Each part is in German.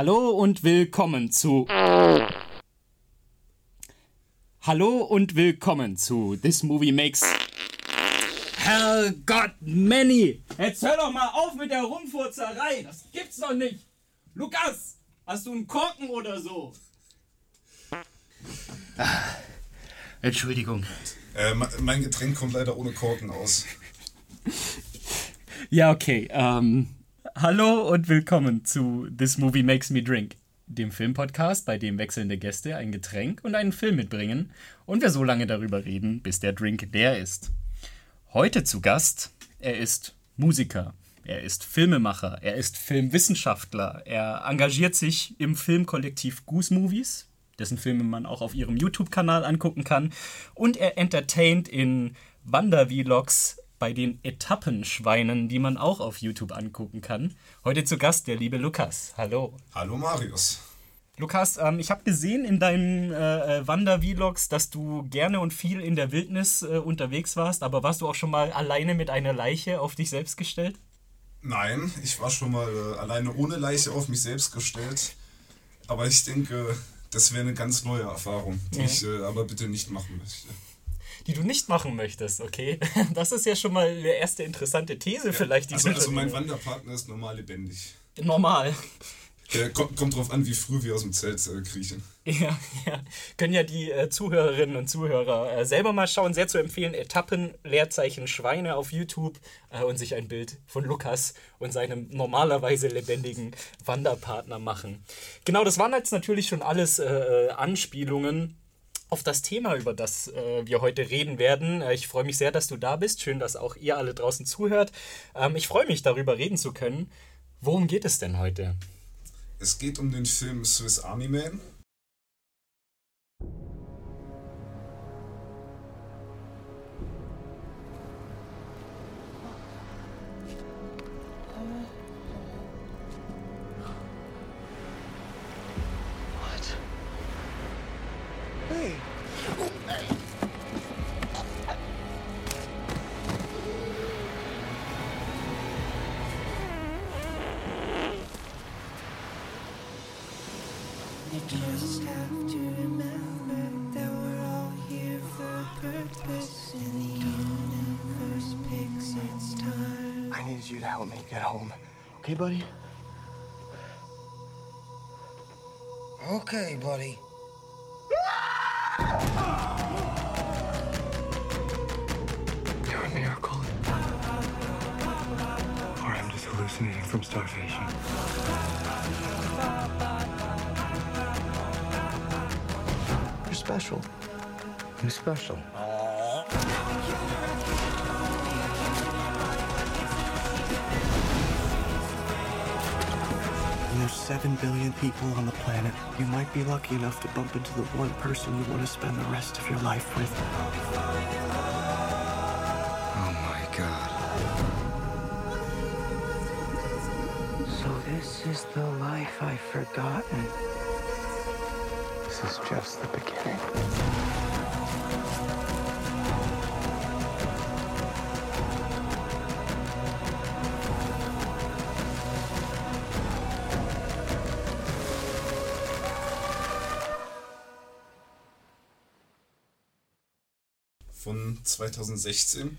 Hallo und willkommen zu. Hallo und willkommen zu This Movie Makes. Herrgott, Manny! Jetzt hör doch mal auf mit der Rumfurzerei! Das gibt's doch nicht! Lukas! Hast du einen Korken oder so? Ah, Entschuldigung. Äh, mein Getränk kommt leider ohne Korken aus. Ja, okay. Ähm, hallo und willkommen zu This Movie Makes Me Drink, dem Filmpodcast, bei dem wechselnde Gäste ein Getränk und einen Film mitbringen und wir so lange darüber reden, bis der Drink leer ist. Heute zu Gast, er ist Musiker, er ist Filmemacher, er ist Filmwissenschaftler, er engagiert sich im Filmkollektiv Goose Movies, dessen Filme man auch auf ihrem YouTube-Kanal angucken kann, und er entertaint in Wandervlogs bei den Etappenschweinen, die man auch auf YouTube angucken kann. Heute zu Gast der liebe Lukas. Hallo. Hallo Marius. Lukas, ähm, ich habe gesehen in deinen äh, äh Wander-Vlogs, dass du gerne und viel in der Wildnis äh, unterwegs warst, aber warst du auch schon mal alleine mit einer Leiche auf dich selbst gestellt? Nein, ich war schon mal äh, alleine ohne Leiche auf mich selbst gestellt. Aber ich denke, das wäre eine ganz neue Erfahrung, die ja. ich äh, aber bitte nicht machen möchte. Die du nicht machen möchtest, okay? Das ist ja schon mal eine erste interessante These ja, vielleicht. Also, also mein Wanderpartner ist normal lebendig. Normal. Ja, kommt, kommt drauf an, wie früh wir aus dem Zelt äh, kriechen. Ja, ja. Können ja die äh, Zuhörerinnen und Zuhörer äh, selber mal schauen. Sehr zu empfehlen. Etappen, Leerzeichen, Schweine auf YouTube äh, und sich ein Bild von Lukas und seinem normalerweise lebendigen Wanderpartner machen. Genau, das waren jetzt natürlich schon alles äh, äh, Anspielungen auf das Thema, über das wir heute reden werden. ich freue mich sehr, dass du da bist. Schön, dass auch ihr alle draußen zuhört. Ähm, ich freue mich, darüber reden zu können. Worum geht es denn heute? Es geht um den Film Swiss Army Man. Okay, buddy? Okay, buddy. You might be lucky enough to bump into the one person you want to spend the rest of your life with. Oh my god. So this is the life I've forgotten. This is just the beginning. 2016.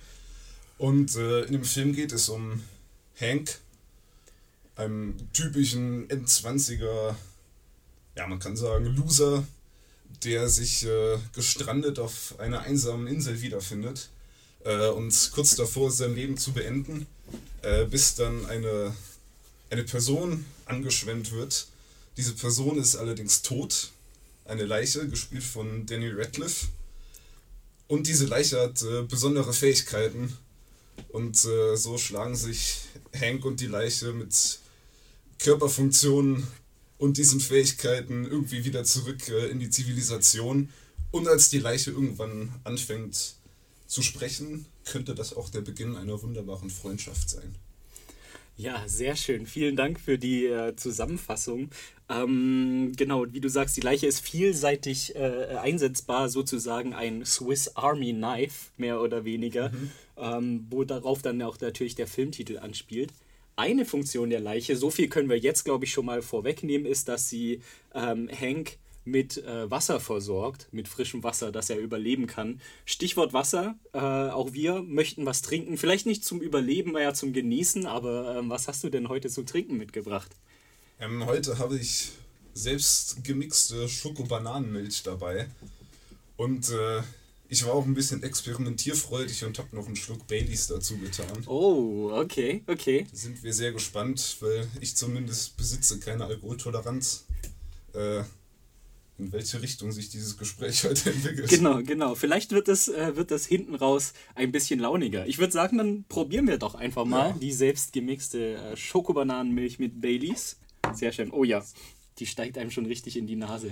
Und äh, in dem Film geht es um Hank, einem typischen Endzwanziger, ja, man kann sagen, Loser, der sich äh, gestrandet auf einer einsamen Insel wiederfindet äh, und kurz davor ist, sein Leben zu beenden, äh, bis dann eine, eine Person angeschwemmt wird. Diese Person ist allerdings tot, eine Leiche, gespielt von Danny Radcliffe. Und diese Leiche hat äh, besondere Fähigkeiten. Und äh, so schlagen sich Hank und die Leiche mit Körperfunktionen und diesen Fähigkeiten irgendwie wieder zurück äh, in die Zivilisation. Und als die Leiche irgendwann anfängt zu sprechen, könnte das auch der Beginn einer wunderbaren Freundschaft sein. Ja, sehr schön. Vielen Dank für die äh, Zusammenfassung. Ähm, genau, wie du sagst, die Leiche ist vielseitig äh, einsetzbar, sozusagen ein Swiss Army Knife, mehr oder weniger, mhm. ähm, wo darauf dann auch natürlich der Filmtitel anspielt. eine Funktion der Leiche, so viel können wir jetzt, glaube ich, schon mal vorwegnehmen, ist, dass sie ähm, Hank mit äh, Wasser versorgt, mit frischem Wasser, dass er überleben kann. Stichwort Wasser, äh, auch wir möchten was trinken. Vielleicht nicht zum Überleben, eher zum Genießen, aber ähm, was hast du denn heute zum Trinken mitgebracht? Ähm, heute habe ich selbst gemixte Schokobananenmilch dabei. Und äh, ich war auch ein bisschen experimentierfreudig und habe noch einen Schluck Baileys dazu getan. Oh, okay, okay. Da sind wir sehr gespannt, weil ich zumindest besitze keine Alkoholtoleranz. Äh, in welche Richtung sich dieses Gespräch heute entwickelt. Genau, genau. Vielleicht wird es, äh, wird das hinten raus ein bisschen launiger. Ich würde sagen, dann probieren wir doch einfach mal Ja. die selbst gemixte äh, Schokobananenmilch mit Baileys. Sehr schön. Oh ja, die steigt einem schon richtig in die Nase.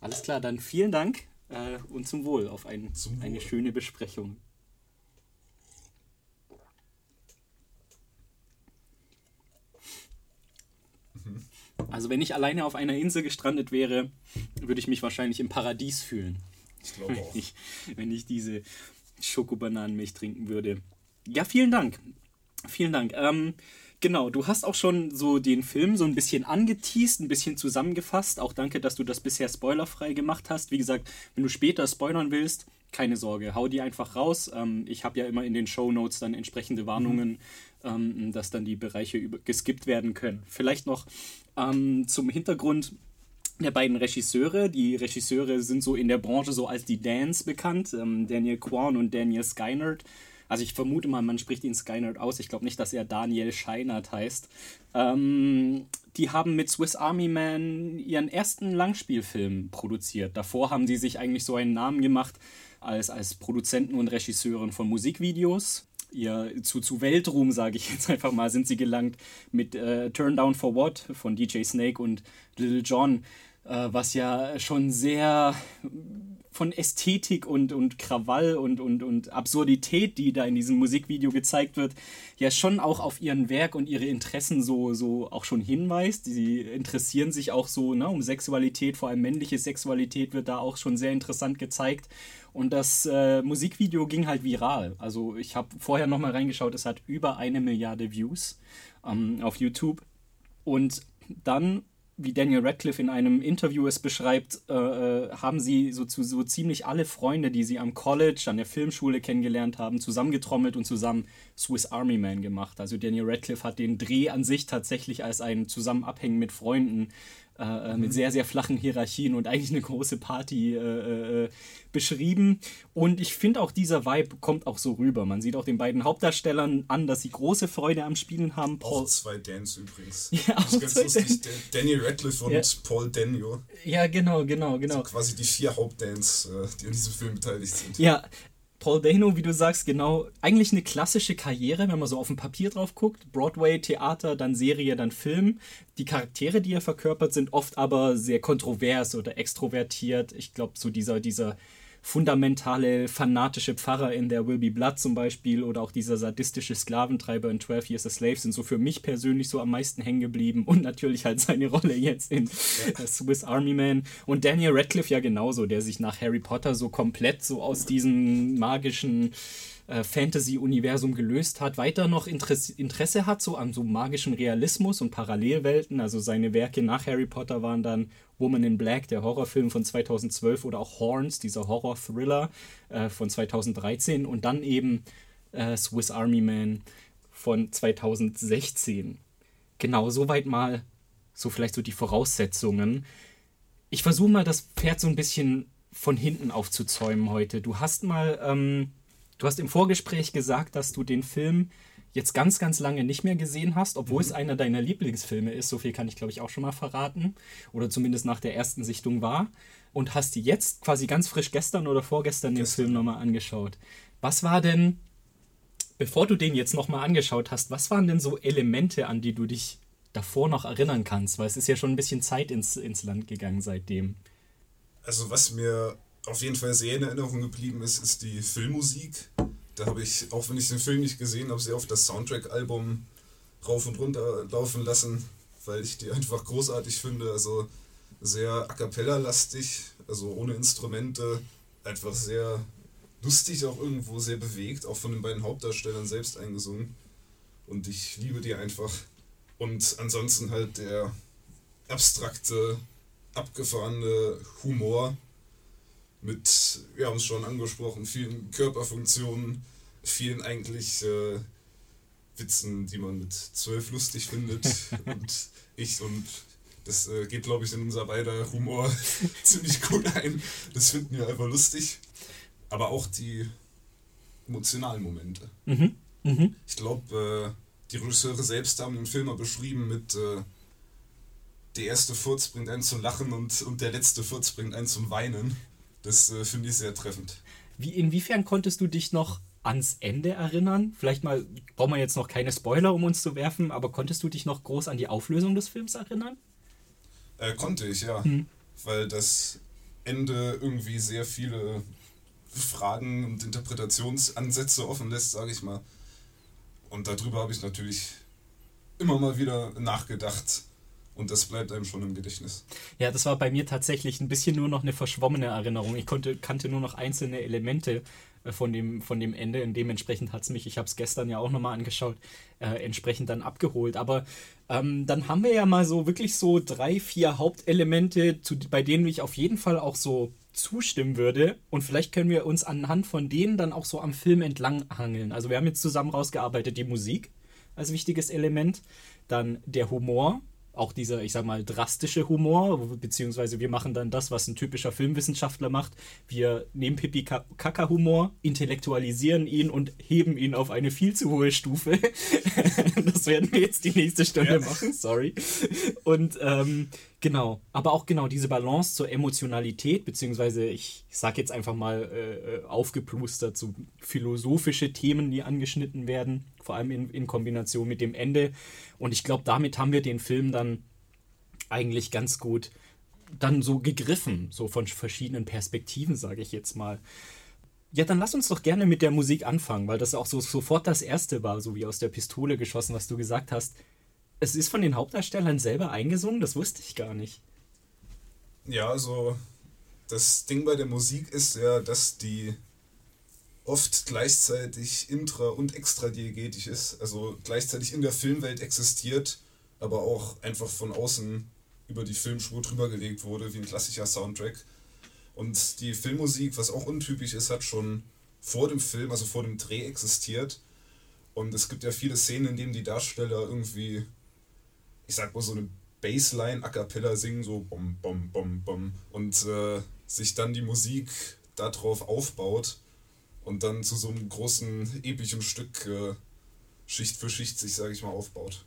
Alles klar, dann vielen Dank äh, und zum Wohl auf ein, Zum eine Wohl. schöne Besprechung. Also wenn ich alleine auf einer Insel gestrandet wäre, würde ich mich wahrscheinlich im Paradies fühlen, Ich glaube wenn auch. ich, wenn ich diese Schokobananenmilch trinken würde. Ja, vielen Dank. Vielen Dank. Ähm, genau, du hast auch schon so den Film so ein bisschen angeteased, ein bisschen zusammengefasst. Auch danke, dass du das bisher spoilerfrei gemacht hast. Wie gesagt, wenn du später spoilern willst, keine Sorge, hau die einfach raus. Ähm, ich habe ja immer in den Show Notes dann entsprechende Warnungen, ähm, dass dann die Bereiche über geskippt werden können. Vielleicht noch ähm, zum Hintergrund der beiden Regisseure. Die Regisseure sind so in der Branche so als die Dance bekannt, ähm, Daniel Kwan und Daniel Skynyrd. Also ich vermute mal, man spricht ihn Skynyrd aus. Ich glaube nicht, dass er Daniel Scheinert heißt. Ähm, die haben mit Swiss Army Man ihren ersten Langspielfilm produziert. Davor haben sie sich eigentlich so einen Namen gemacht als, als Produzenten und Regisseuren von Musikvideos. Ihr, zu, zu Weltruhm, sage ich jetzt einfach mal, sind sie gelangt mit äh, Turn Down for What von DJ Snake und Little John, äh, was ja schon sehr von Ästhetik und, und Krawall und, und, und Absurdität, die da in diesem Musikvideo gezeigt wird, ja schon auch auf ihren Werk und ihre Interessen so, so auch schon hinweist. Sie interessieren sich auch so ne, um Sexualität, vor allem männliche Sexualität wird da auch schon sehr interessant gezeigt. Und das äh, Musikvideo ging halt viral. Also ich habe vorher nochmal reingeschaut, es hat über eine Milliarde Views ähm, auf YouTube. Und dann, wie Daniel Radcliffe in einem Interview es beschreibt, äh, äh, haben sie so, zu, so ziemlich alle Freunde, die sie am College, an der Filmschule kennengelernt haben, zusammengetrommelt und zusammen Swiss Army Man gemacht. Also Daniel Radcliffe hat den Dreh an sich tatsächlich als ein Zusammenabhängen mit Freunden äh, äh, mit sehr, sehr flachen Hierarchien und eigentlich eine große Party äh, äh, beschrieben. Und ich finde auch, dieser Vibe kommt auch so rüber. Man sieht auch den beiden Hauptdarstellern an, dass sie große Freude am Spielen haben. Auch Paul, zwei Dans übrigens. Ja, das auch ist ganz lustig. Der Daniel Radcliffe und Ja. Paul Daniel. ja, genau, genau, genau. Quasi die vier Hauptdans, äh, die an diesem Film beteiligt sind. Ja, Paul Dano, wie du sagst, genau, eigentlich eine klassische Karriere, wenn man so auf dem Papier drauf guckt. Broadway, Theater, dann Serie, dann Film. Die Charaktere, die er verkörpert, sind oft aber sehr kontrovers oder extrovertiert. Ich glaube, so dieser, dieser fundamentale, fanatische Pfarrer in der Will Be Blood zum Beispiel oder auch dieser sadistische Sklaventreiber in 12 Years a Slave sind so für mich persönlich so am meisten hängen geblieben und natürlich halt seine Rolle jetzt in äh, Swiss Army Man. Und Daniel Radcliffe ja genauso, der sich nach Harry Potter so komplett so aus diesem magischen äh, Fantasy-Universum gelöst hat, weiter noch Interesse, Interesse hat so an so magischen Realismus und Parallelwelten. Also seine Werke nach Harry Potter waren dann Woman in Black, der Horrorfilm von 2012 oder auch Horns, dieser Horror-Thriller äh, von 2013 und dann eben äh, Swiss Army Man von 2016. Genau, soweit mal so vielleicht so die Voraussetzungen. Ich versuche mal das Pferd so ein bisschen von hinten aufzuzäumen heute. Du hast mal, ähm, du hast im Vorgespräch gesagt, dass du den Film jetzt ganz, ganz lange nicht mehr gesehen hast, obwohl es einer deiner Lieblingsfilme ist. So viel kann ich, glaube ich, auch schon mal verraten. Oder zumindest nach der ersten Sichtung war. Und hast die jetzt quasi ganz frisch gestern oder vorgestern den Gestern. Film nochmal angeschaut. Was war denn, bevor du den jetzt nochmal angeschaut hast, was waren denn so Elemente, an die du dich davor noch erinnern kannst? Weil es ist ja schon ein bisschen Zeit ins, ins Land gegangen seitdem. Also was mir auf jeden Fall sehr in Erinnerung geblieben ist, ist die Filmmusik. Da habe ich, auch wenn ich den Film nicht gesehen habe, sehr oft das Soundtrack-Album rauf und runter laufen lassen, weil ich die einfach großartig finde. Also sehr a cappella-lastig, also ohne Instrumente, einfach sehr lustig auch irgendwo, sehr bewegt, auch von den beiden Hauptdarstellern selbst eingesungen. und ich liebe die einfach. Und ansonsten halt der abstrakte, abgefahrene Humor mit, wir haben es schon angesprochen, vielen Körperfunktionen, vielen eigentlich äh, Witzen, die man mit zwölf lustig findet. und ich und das äh, geht, glaube ich, in unser beider Humor ziemlich gut ein. Das finden wir einfach lustig. Aber auch die emotionalen Momente. Mhm. Mhm. Ich glaube, äh, die Regisseure selbst haben den Film mal beschrieben mit äh, der erste Furz bringt einen zum Lachen und, und der letzte Furz bringt einen zum Weinen. Das äh, finde ich sehr treffend. Wie, inwiefern konntest du dich noch ans Ende erinnern? Vielleicht mal, brauchen wir jetzt noch keine Spoiler, um uns zu werfen, aber konntest du dich noch groß an die Auflösung des Films erinnern? Äh, konnte ich, ja. Hm. Weil das Ende irgendwie sehr viele Fragen und Interpretationsansätze offen lässt, sage ich mal. Und darüber habe ich natürlich immer mal wieder nachgedacht. Und das bleibt einem schon im Gedächtnis. Ja, das war bei mir tatsächlich ein bisschen nur noch eine verschwommene Erinnerung. Ich konnte, kannte nur noch einzelne Elemente äh, von dem, von dem Ende und dementsprechend hat es mich, ich habe es gestern ja auch nochmal angeschaut, äh, entsprechend dann abgeholt. Aber ähm, dann haben wir ja mal so wirklich so drei, vier Hauptelemente, zu, bei denen ich auf jeden Fall auch so zustimmen würde. Und vielleicht können wir uns anhand von denen dann auch so am Film entlang hangeln. Also wir haben jetzt zusammen rausgearbeitet die Musik als wichtiges Element, dann der Humor, auch dieser, ich sag mal, drastische Humor, beziehungsweise wir machen dann das, was ein typischer Filmwissenschaftler macht. Wir nehmen Pipi-Kaka-Humor, intellektualisieren ihn und heben ihn auf eine viel zu hohe Stufe. das werden wir jetzt die nächste Stunde ja. machen, sorry. Und ähm, genau, aber auch genau diese Balance zur Emotionalität, beziehungsweise ich, ich sag jetzt einfach mal äh, äh aufgeplustert, so philosophische Themen, die angeschnitten werden vor allem in, in Kombination mit dem Ende. Und ich glaube, damit haben wir den Film dann eigentlich ganz gut dann so gegriffen, so von verschiedenen Perspektiven, sage ich jetzt mal. Ja, dann lass uns doch gerne mit der Musik anfangen, weil das auch so sofort das erste war, so wie aus der Pistole geschossen, was du gesagt hast. Es ist von den Hauptdarstellern selber eingesungen, das wusste ich gar nicht. Ja, also das Ding bei der Musik ist ja, dass die oft gleichzeitig intra- und extradiegetisch ist, also gleichzeitig in der Filmwelt existiert, aber auch einfach von außen über die Filmspur drüber gelegt wurde, wie ein klassischer Soundtrack. Und die Filmmusik, was auch untypisch ist, hat schon vor dem Film, also vor dem Dreh existiert. Und es gibt ja viele Szenen, in denen die Darsteller irgendwie, ich sag mal so eine Bassline a cappella singen, so bom, bom, bom, bom. Und äh, sich dann die Musik darauf aufbaut und dann zu so einem großen, epischen Stück äh, Schicht für Schicht sich, sage ich mal, aufbaut.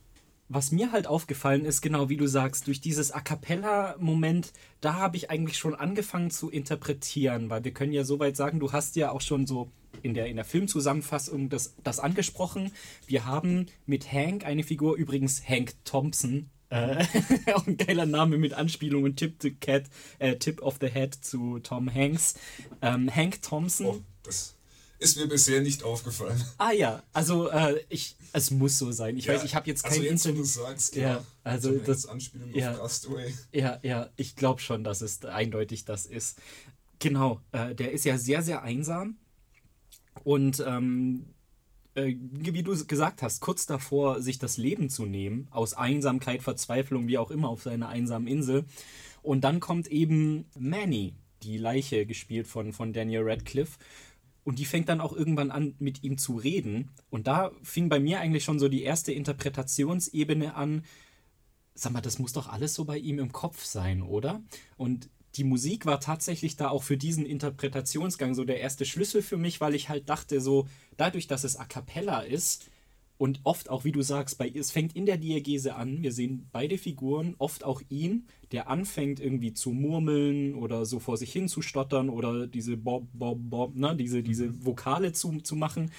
Was mir halt aufgefallen ist, genau wie du sagst, durch dieses A cappella-Moment, da habe ich eigentlich schon angefangen zu interpretieren, weil wir können ja soweit sagen, du hast ja auch schon so in der, in der Filmzusammenfassung das, das angesprochen. Wir haben mit Hank eine Figur, übrigens Hank Thompson, äh, auch ein geiler Name mit Anspielung und Tip, the Cat, äh, Tip of the Head zu Tom Hanks. Ähm, Hank Thompson. Oh, das ist mir bisher nicht aufgefallen. Ah ja, also äh, ich, es muss so sein. Ich ja, weiß, ich habe jetzt kein also jetzt, Internet. du sagst, klar, ja, also das Anspielung ja, auf Castaway. Ja, ja, ich glaube schon, dass es eindeutig das ist. Genau, äh, der ist ja sehr, sehr einsam und ähm, äh, wie du gesagt hast, kurz davor, sich das Leben zu nehmen, aus Einsamkeit, Verzweiflung, wie auch immer, auf seiner einsamen Insel. Und dann kommt eben Manny, die Leiche, gespielt von, von Daniel Radcliffe. Und die fängt dann auch irgendwann an, mit ihm zu reden. Und da fing bei mir eigentlich schon so die erste Interpretationsebene an. Sag mal, das muss doch alles so bei ihm im Kopf sein, oder? Und die Musik war tatsächlich da auch für diesen Interpretationsgang so der erste Schlüssel für mich, weil ich halt dachte, so dadurch, dass es a cappella ist, und oft auch, wie du sagst, bei, es fängt in der Diagese an. Wir sehen beide Figuren, oft auch ihn, der anfängt irgendwie zu murmeln oder so vor sich hin zu stottern oder diese Bob, Bob, Bob, ne, diese, diese mhm. Vokale zu, zu machen.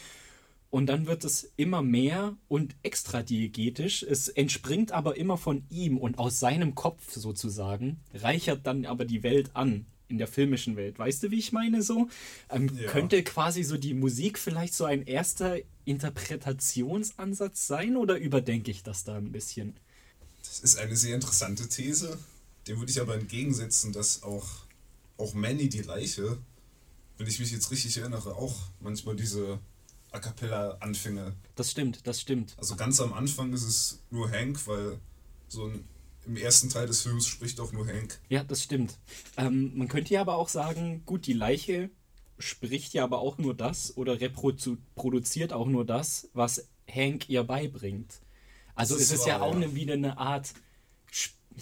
Und dann wird es immer mehr und extra diegetisch. Es entspringt aber immer von ihm und aus seinem Kopf sozusagen, reichert dann aber die Welt an in der filmischen Welt. Weißt du, wie ich meine so? Ähm, ja. Könnte quasi so die Musik vielleicht so ein erster Interpretationsansatz sein oder überdenke ich das da ein bisschen? Das ist eine sehr interessante These. Dem würde ich aber entgegensetzen, dass auch, auch Manny die Leiche, wenn ich mich jetzt richtig erinnere, auch manchmal diese A Cappella-Anfänge. Das stimmt, das stimmt. Also ganz am Anfang ist es nur Hank, weil so ein, im ersten Teil des Films spricht auch nur Hank. Ja, das stimmt. Ähm, man könnte ja aber auch sagen, gut, die Leiche spricht ja aber auch nur das oder reproduziert auch nur das, was Hank ihr beibringt. Also es ist ist ja wahr, auch ja. eine, wieder eine Art,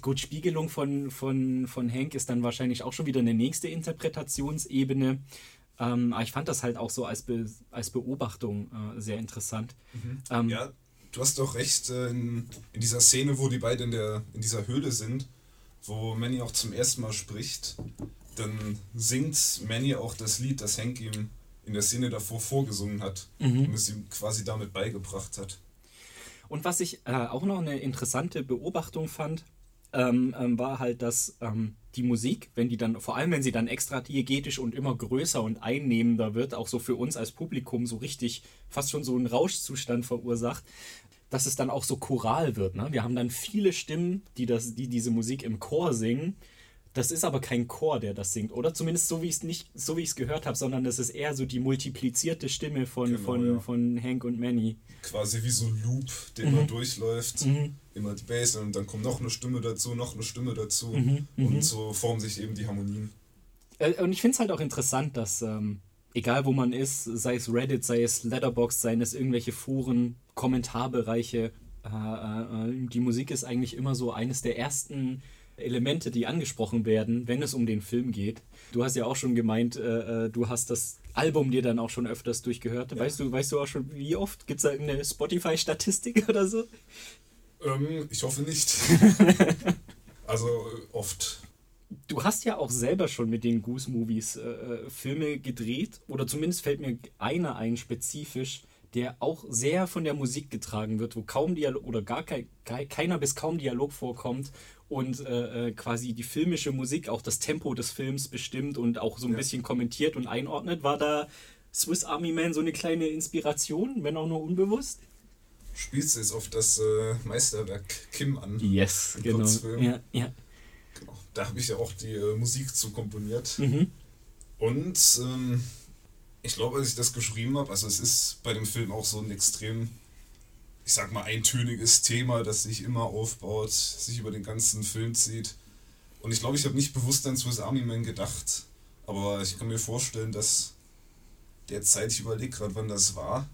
gut, Spiegelung von, von, von Hank ist dann wahrscheinlich auch schon wieder eine nächste Interpretationsebene. Ähm, aber ich fand das halt auch so als, Be als Beobachtung äh, sehr interessant. Ähm, Ja, du hast doch recht, äh, in, in dieser Szene, wo die beiden in, der, in dieser Höhle sind, wo Manny auch zum ersten Mal spricht, dann singt Manny auch das Lied, das Hank ihm in der Szene davor vorgesungen hat und es ihm quasi damit beigebracht hat. Und was ich äh, auch noch eine interessante Beobachtung fand, ähm, ähm, war halt, dass ähm, die Musik, wenn die dann, vor allem wenn sie dann extra diegetisch und immer größer und einnehmender wird, auch so für uns als Publikum so richtig fast schon so einen Rauschzustand verursacht, dass es dann auch so choral wird. Ne? Wir haben dann viele Stimmen, die, das, die diese Musik im Chor singen. Das ist aber kein Chor, der das singt. Oder zumindest so, wie ich es nicht, so wie ich es gehört habe, sondern das ist eher so die multiplizierte Stimme von, Genau, von, ja. von Hank und Manny. Quasi wie so ein Loop, der immer durchläuft. Immer die Bass und dann kommt noch eine Stimme dazu, noch eine Stimme dazu. Und so formen sich eben die Harmonien. Äh, Und ich finde es halt auch interessant, dass ähm, egal wo man ist, sei es Reddit, sei es Letterboxd, seien es irgendwelche Foren, Kommentarbereiche, äh, äh, die Musik ist eigentlich immer so eines der ersten Elemente, die angesprochen werden, wenn es um den Film geht. Du hast ja auch schon gemeint, äh, äh, du hast das Album dir dann auch schon öfters durchgehört. Weißt du, weißt du auch schon, wie oft? Gibt es da irgendeine Spotify-Statistik oder so? Ähm, ich hoffe nicht. also oft. Du hast ja auch selber schon mit den Goose Movies äh, äh, Filme gedreht oder zumindest fällt mir einer ein spezifisch, der auch sehr von der Musik getragen wird, wo kaum Dialog oder gar kein, kei- keiner bis kaum Dialog vorkommt und äh, äh, quasi die filmische Musik auch das Tempo des Films bestimmt und auch so ein Ja. bisschen kommentiert und einordnet. War da Swiss Army Man so eine kleine Inspiration, wenn auch nur unbewusst? Spielst du jetzt auf das äh, Meisterwerk Kim an? Yes, genau. Kurzfilm. Ja, ja. Genau. Da habe ich ja auch die äh, Musik zu komponiert. Mhm. Und ähm, ich glaube, als ich das geschrieben habe, also es ist bei dem Film auch so ein extrem, ich sag mal, eintöniges Thema, das sich immer aufbaut, sich über den ganzen Film zieht. Und ich glaube, ich habe nicht bewusst an Swiss Army Man gedacht, aber ich kann mir vorstellen, dass der Zeit, ich überlege gerade, wann das war.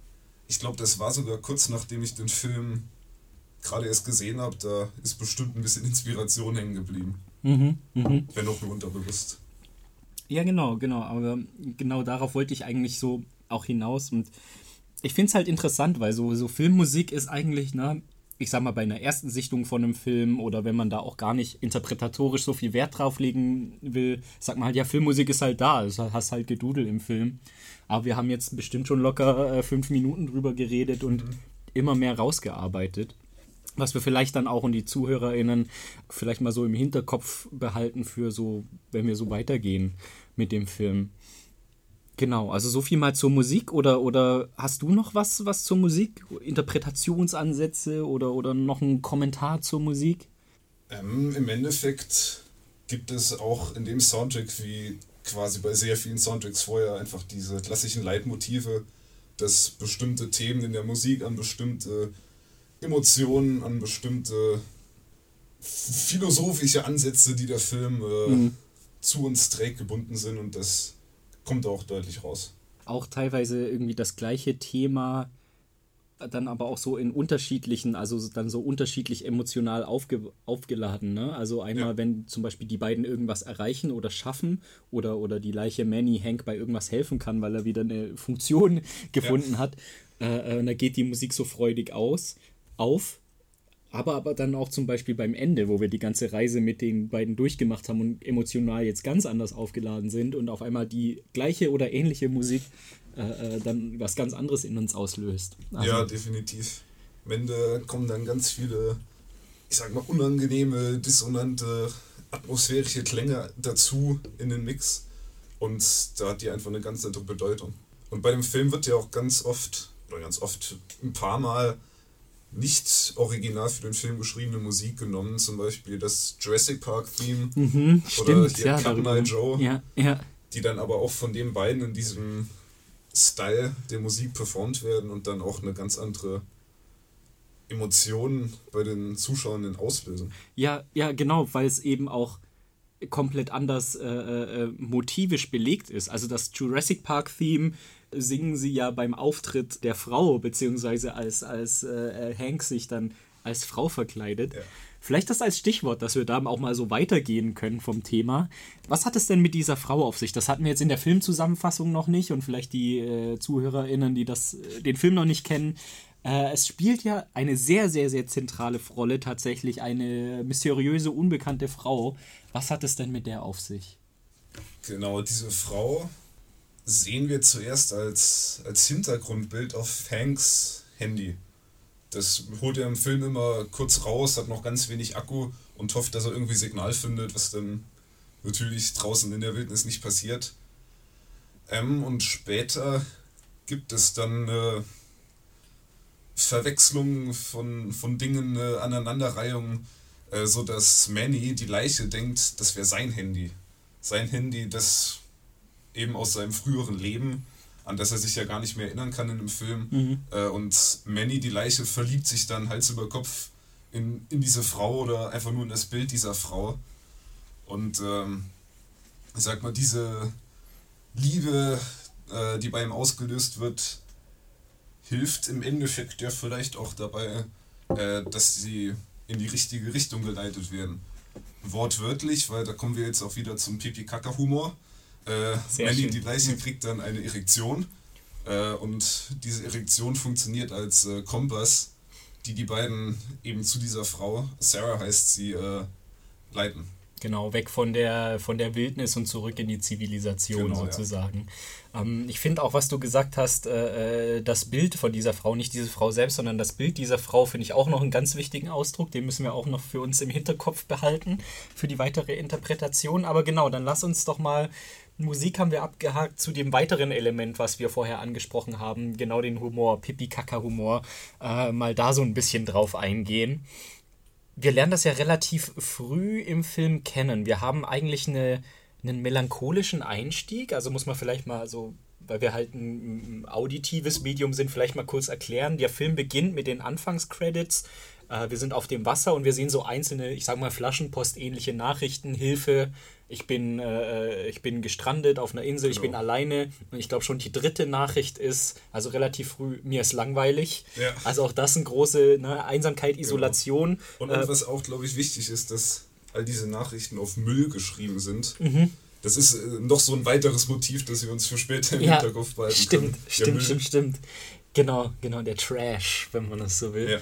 Ich glaube, das war sogar kurz nachdem ich den Film gerade erst gesehen habe, da ist bestimmt ein bisschen Inspiration hängen geblieben. Mhm. Mhm. Wenn auch nur unterbewusst. Ja, genau, genau. Aber genau darauf wollte ich eigentlich so auch hinaus. Und ich finde es halt interessant, weil so, so Filmmusik ist eigentlich, ne, ich sag mal, bei einer ersten Sichtung von einem Film oder wenn man da auch gar nicht interpretatorisch so viel Wert drauf legen will, sagt man halt, ja, Filmmusik ist halt da, du hast halt Gedudel im Film. Aber wir haben jetzt bestimmt schon locker äh, fünf Minuten drüber geredet und immer mehr rausgearbeitet. Was wir vielleicht dann auch und die ZuhörerInnen vielleicht mal so im Hinterkopf behalten für so, wenn wir so weitergehen mit dem Film. Genau, also so viel mal zur Musik oder, oder hast du noch was, was zur Musik? Interpretationsansätze oder, oder noch einen Kommentar zur Musik? Ähm, Im Endeffekt gibt es auch in dem Soundtrack, wie quasi bei sehr vielen Soundtracks vorher, einfach diese klassischen Leitmotive, dass bestimmte Themen in der Musik an bestimmte Emotionen, an bestimmte philosophische Ansätze, die der Film äh, zu uns trägt, gebunden sind und das kommt auch deutlich raus. Auch teilweise irgendwie das gleiche Thema, dann aber auch so in unterschiedlichen, also dann so unterschiedlich emotional aufge, aufgeladen. Ne? Also einmal, Ja. wenn zum Beispiel die beiden irgendwas erreichen oder schaffen oder, oder die Leiche Manny Hank bei irgendwas helfen kann, weil er wieder eine Funktion gefunden hat, äh, äh, da geht die Musik so freudig aus, auf. Aber, aber dann auch zum Beispiel beim Ende, wo wir die ganze Reise mit den beiden durchgemacht haben und emotional jetzt ganz anders aufgeladen sind und auf einmal die gleiche oder ähnliche Musik äh, äh, dann was ganz anderes in uns auslöst. Also, ja, definitiv. Am Ende kommen dann ganz viele, ich sag mal, unangenehme, dissonante, atmosphärische Klänge dazu in den Mix. Und da hat die einfach eine ganz andere Bedeutung. Und bei dem Film wird ja auch ganz oft, oder ganz oft, ein paar Mal nicht original für den Film geschriebene Musik genommen. Zum Beispiel das Jurassic Park Theme, Mhm, Oder stimmt, hier ja. Cut My Joe. Ja, ja. die dann aber auch von den beiden in diesem Style der Musik performt werden und dann auch eine ganz andere Emotion bei den Zuschauern auslösen. Ja, ja, genau, weil es eben auch komplett anders äh, äh, motivisch belegt ist. Also das Jurassic Park Theme singen sie ja beim Auftritt der Frau, beziehungsweise als, als äh, Hank sich dann als Frau verkleidet. Ja. Vielleicht das als Stichwort, dass wir da auch mal so weitergehen können vom Thema. Was hat es denn mit dieser Frau auf sich? Das hatten wir jetzt in der Filmzusammenfassung noch nicht und vielleicht die äh, ZuhörerInnen, die das, äh, den Film noch nicht kennen. Äh, es spielt ja eine sehr, sehr, sehr zentrale Rolle tatsächlich, eine mysteriöse, unbekannte Frau. Was hat es denn mit der auf sich? Genau, diese Frau sehen wir zuerst als, als Hintergrundbild auf Hanks Handy. Das holt er im Film immer kurz raus, hat noch ganz wenig Akku und hofft, dass er irgendwie Signal findet, was dann natürlich draußen in der Wildnis nicht passiert. Ähm, und später gibt es dann eine Verwechslung von, von Dingen, eine Aneinanderreihung, äh, sodass Manny, die Leiche, denkt, das wäre sein Handy. Sein Handy, das eben aus seinem früheren Leben an das er sich ja gar nicht mehr erinnern kann in dem Film. Mhm. Äh, und Manny, die Leiche, verliebt sich dann Hals über Kopf in, in diese Frau oder einfach nur in das Bild dieser Frau. Und ähm, ich sag mal, diese Liebe, äh, die bei ihm ausgelöst wird, hilft im Endeffekt ja vielleicht auch dabei, äh, dass sie in die richtige Richtung geleitet werden. Wortwörtlich, weil da kommen wir jetzt auch wieder zum Pipi-Kaka-Humor. Äh, Manny, die Leiche, kriegt dann eine Erektion äh, und diese Erektion funktioniert als äh, Kompass, die die beiden eben zu dieser Frau, Sarah heißt sie, äh, leiten. Genau, weg von der, von der Wildnis und zurück in die Zivilisation genau, sozusagen. Ja. Ähm, ich finde auch, was du gesagt hast, äh, äh, das Bild von dieser Frau, nicht diese Frau selbst, sondern das Bild dieser Frau finde ich auch noch einen ganz wichtigen Ausdruck. Den müssen wir auch noch für uns im Hinterkopf behalten, für die weitere Interpretation. Aber genau, dann lass uns doch mal Musik haben wir abgehakt zu dem weiteren Element, was wir vorher angesprochen haben, genau den Humor, Pipi-Kaka-Humor, äh, mal da so ein bisschen drauf eingehen. Wir lernen das ja relativ früh im Film kennen. Wir haben eigentlich eine, einen melancholischen Einstieg, also muss man vielleicht mal so weil wir halt ein, auditives Medium sind, vielleicht mal kurz erklären. Der Film beginnt mit den Anfangscredits. Äh, wir sind auf dem Wasser und wir sehen so einzelne, ich sag mal, Flaschenpost-ähnliche Nachrichten, Hilfe, ich bin, äh, ich bin gestrandet auf einer Insel, genau. ich bin alleine. Und ich glaube schon die dritte Nachricht ist, also relativ früh, mir ist langweilig. Ja. Also auch das eine große ne, Einsamkeit, genau. Isolation. Genau. Und, äh, was auch, glaube ich, wichtig ist, dass all diese Nachrichten auf Müll geschrieben sind. Mhm. Das ist äh, noch so ein weiteres Motiv, das wir uns für später im ja, Hinterkopf behalten stimmt, können. Stimmt, stimmt, stimmt. Genau, genau, der Trash, wenn man das so will. Ja.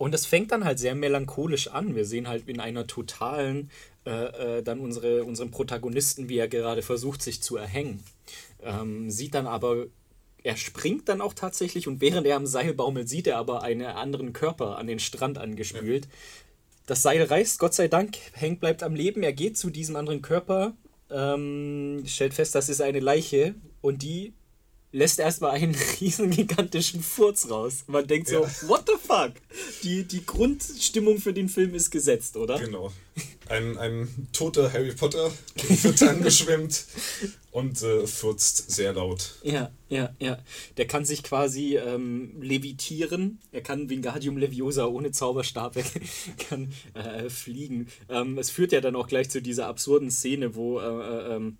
Und es fängt dann halt sehr melancholisch an. Wir sehen halt in einer totalen äh, äh, dann unsere, unseren Protagonisten, wie er gerade versucht, sich zu erhängen. Ähm, sieht dann aber, er springt dann auch tatsächlich und während er am Seil baumelt, sieht er aber einen anderen Körper an den Strand angespült. Ja. Das Seil reißt, Gott sei Dank, Hank bleibt am Leben, er geht zu diesem anderen Körper, ähm, stellt fest, das ist eine Leiche und die lässt erstmal einen riesen gigantischen Furz raus. Man denkt ja. so, what the fuck? Die, die Grundstimmung für den Film ist gesetzt, oder? Genau. Ein, ein toter Harry Potter wird angeschwemmt und äh, furzt sehr laut. Ja, ja, ja. Der kann sich quasi ähm, levitieren. Er kann Wingardium Leviosa ohne Zauberstab kann, äh, fliegen. Ähm, es führt ja dann auch gleich zu dieser absurden Szene, wo äh, äh ähm,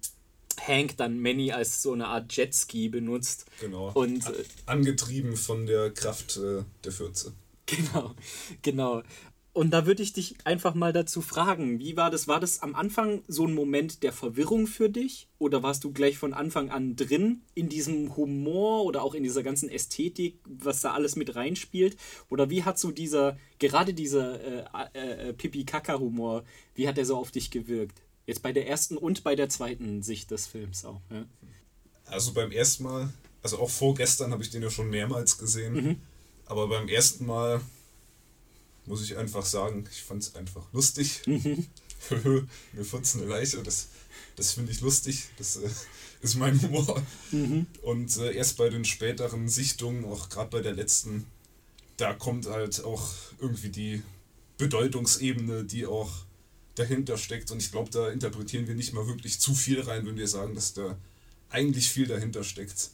Hank dann Manny als so eine Art Jetski benutzt. Genau. Und, äh, Angetrieben von der Kraft äh, der Fürze. Genau, genau. Und da würde ich dich einfach mal dazu fragen, wie war das? War das am Anfang so ein Moment der Verwirrung für dich? Oder warst du gleich von Anfang an drin in diesem Humor oder auch in dieser ganzen Ästhetik, was da alles mit reinspielt? Oder wie hat so dieser, gerade dieser äh, äh, äh Pipi-Kaka-Humor, wie hat der so auf dich gewirkt? Jetzt bei der ersten und bei der zweiten Sicht des Films auch. Ja. Also beim ersten Mal, also auch vorgestern habe ich den ja schon mehrmals gesehen. Mhm. Aber beim ersten Mal muss ich einfach sagen, ich fand es einfach lustig. Mhm. Mir futzen eine Leiche, das, das finde ich lustig. Das äh, ist mein Humor. Mhm. Und äh, erst bei den späteren Sichtungen, auch gerade bei der letzten, da kommt halt auch irgendwie die Bedeutungsebene, die auch dahinter steckt. Und ich glaube, da interpretieren wir nicht mal wirklich zu viel rein, wenn wir sagen, dass da eigentlich viel dahinter steckt.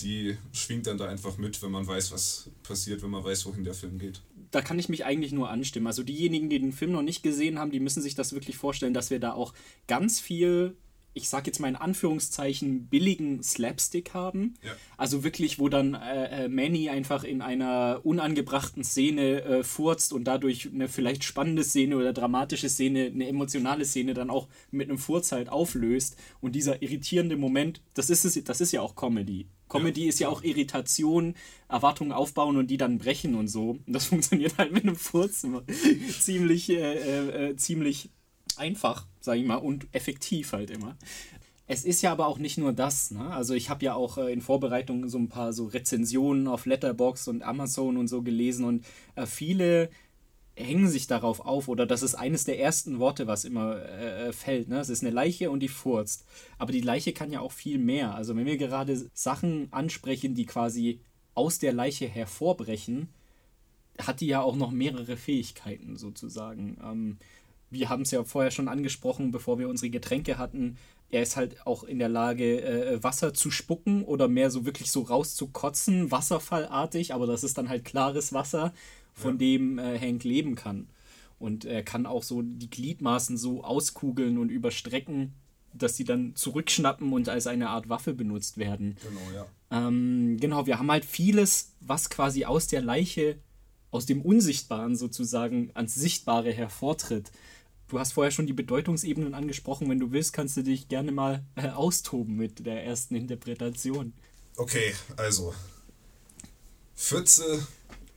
die schwingt dann da einfach mit, wenn man weiß, was passiert, wenn man weiß, wohin der Film geht. Da kann ich mich eigentlich nur anstimmen. Also diejenigen, die den Film noch nicht gesehen haben, die müssen sich das wirklich vorstellen, dass wir da auch ganz viel ich sag jetzt mal in Anführungszeichen, billigen Slapstick haben. Ja. Also wirklich, wo dann äh, äh, Manny einfach in einer unangebrachten Szene äh, furzt und dadurch eine vielleicht spannende Szene oder dramatische Szene, eine emotionale Szene dann auch mit einem Furz halt auflöst. Und dieser irritierende Moment, das ist, es, das ist ja auch Comedy. Comedy ja. ist ja auch Irritation, Erwartungen aufbauen und die dann brechen und so. Und das funktioniert halt mit einem Furz ziemlich, äh, äh, äh ziemlich einfach, sage ich mal, und effektiv halt immer. Es ist ja aber auch nicht nur das. Ne? Also ich habe ja auch äh, in Vorbereitung so ein paar so Rezensionen auf Letterbox und Amazon und so gelesen und äh, viele hängen sich darauf auf oder das ist eines der ersten Worte, was immer äh, fällt. Ne? Es ist eine Leiche und die furzt. Aber die Leiche kann ja auch viel mehr. Also wenn wir gerade Sachen ansprechen, die quasi aus der Leiche hervorbrechen, hat die ja auch noch mehrere Fähigkeiten sozusagen. Ähm, wir haben es ja vorher schon angesprochen, bevor wir unsere Getränke hatten. Er ist halt auch in der Lage, äh, Wasser zu spucken oder mehr so wirklich so rauszukotzen, wasserfallartig, aber das ist dann halt klares Wasser, von ja. dem äh, Hank leben kann. Und er kann auch so die Gliedmaßen so auskugeln und überstrecken, dass sie dann zurückschnappen und als eine Art Waffe benutzt werden. Genau, ja. Ähm, genau, wir haben halt vieles, was quasi aus der Leiche, aus dem Unsichtbaren sozusagen ans Sichtbare hervortritt. Du hast vorher schon die Bedeutungsebenen angesprochen. Wenn du willst, kannst du dich gerne mal äh, austoben mit der ersten Interpretation. Okay, also. Fürze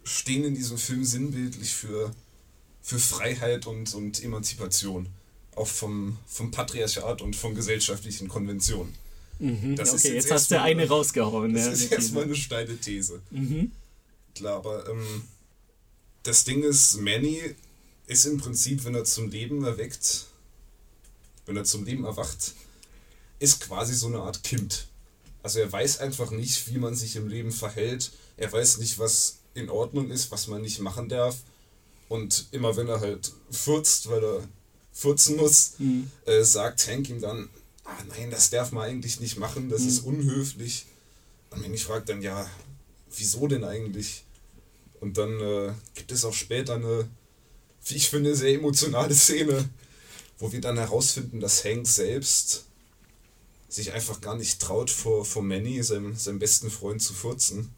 stehen in diesem Film sinnbildlich für, für Freiheit und, und Emanzipation. Auch vom, vom Patriarchat und von gesellschaftlichen Konventionen. Mhm, das okay, ist jetzt, jetzt hast du eine rausgehauen. Das ja, ist erstmal eine steile These. Mhm. Klar, aber ähm, das Ding ist, Manny ist im Prinzip, wenn er zum Leben erweckt, wenn er zum Leben erwacht, ist quasi so eine Art Kind. Also er weiß einfach nicht, wie man sich im Leben verhält. Er weiß nicht, was in Ordnung ist, was man nicht machen darf. Und immer wenn er halt furzt, weil er furzen muss, mhm. äh, sagt Hank ihm dann, ah nein, das darf man eigentlich nicht machen, das mhm. ist unhöflich. Und wenn ich frage dann, ja, wieso denn eigentlich? Und dann äh, gibt es auch später eine wie ich finde, sehr emotionale Szene, wo wir dann herausfinden, dass Hank selbst sich einfach gar nicht traut, vor, vor Manny, seinem, seinem besten Freund, zu furzen.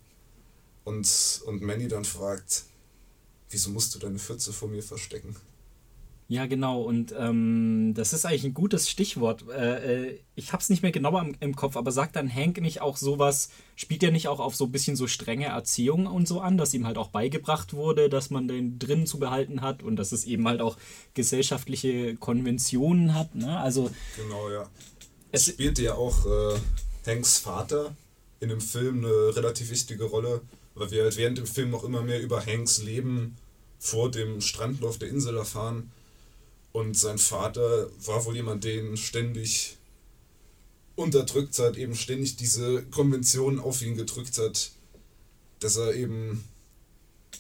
Und, und Manny dann fragt, wieso musst du deine Fürze vor mir verstecken? Ja, genau. Und ähm, das ist eigentlich ein gutes Stichwort. Äh, äh ich habe es nicht mehr genauer im, im, Kopf, aber sagt dann Hank nicht auch sowas, spielt er nicht auch auf so ein bisschen so strenge Erziehung und so an, dass ihm halt auch beigebracht wurde, dass man den drin zu behalten hat und dass es eben halt auch gesellschaftliche Konventionen hat. Ne? Also, genau, ja. Es spielte ja auch äh, Hanks Vater in dem Film eine relativ wichtige Rolle, weil wir halt während dem Film auch immer mehr über Hanks Leben vor dem Strandlauf der Insel erfahren und sein Vater war wohl jemand, den ständig unterdrückt hat, eben ständig diese Konvention auf ihn gedrückt hat, dass er eben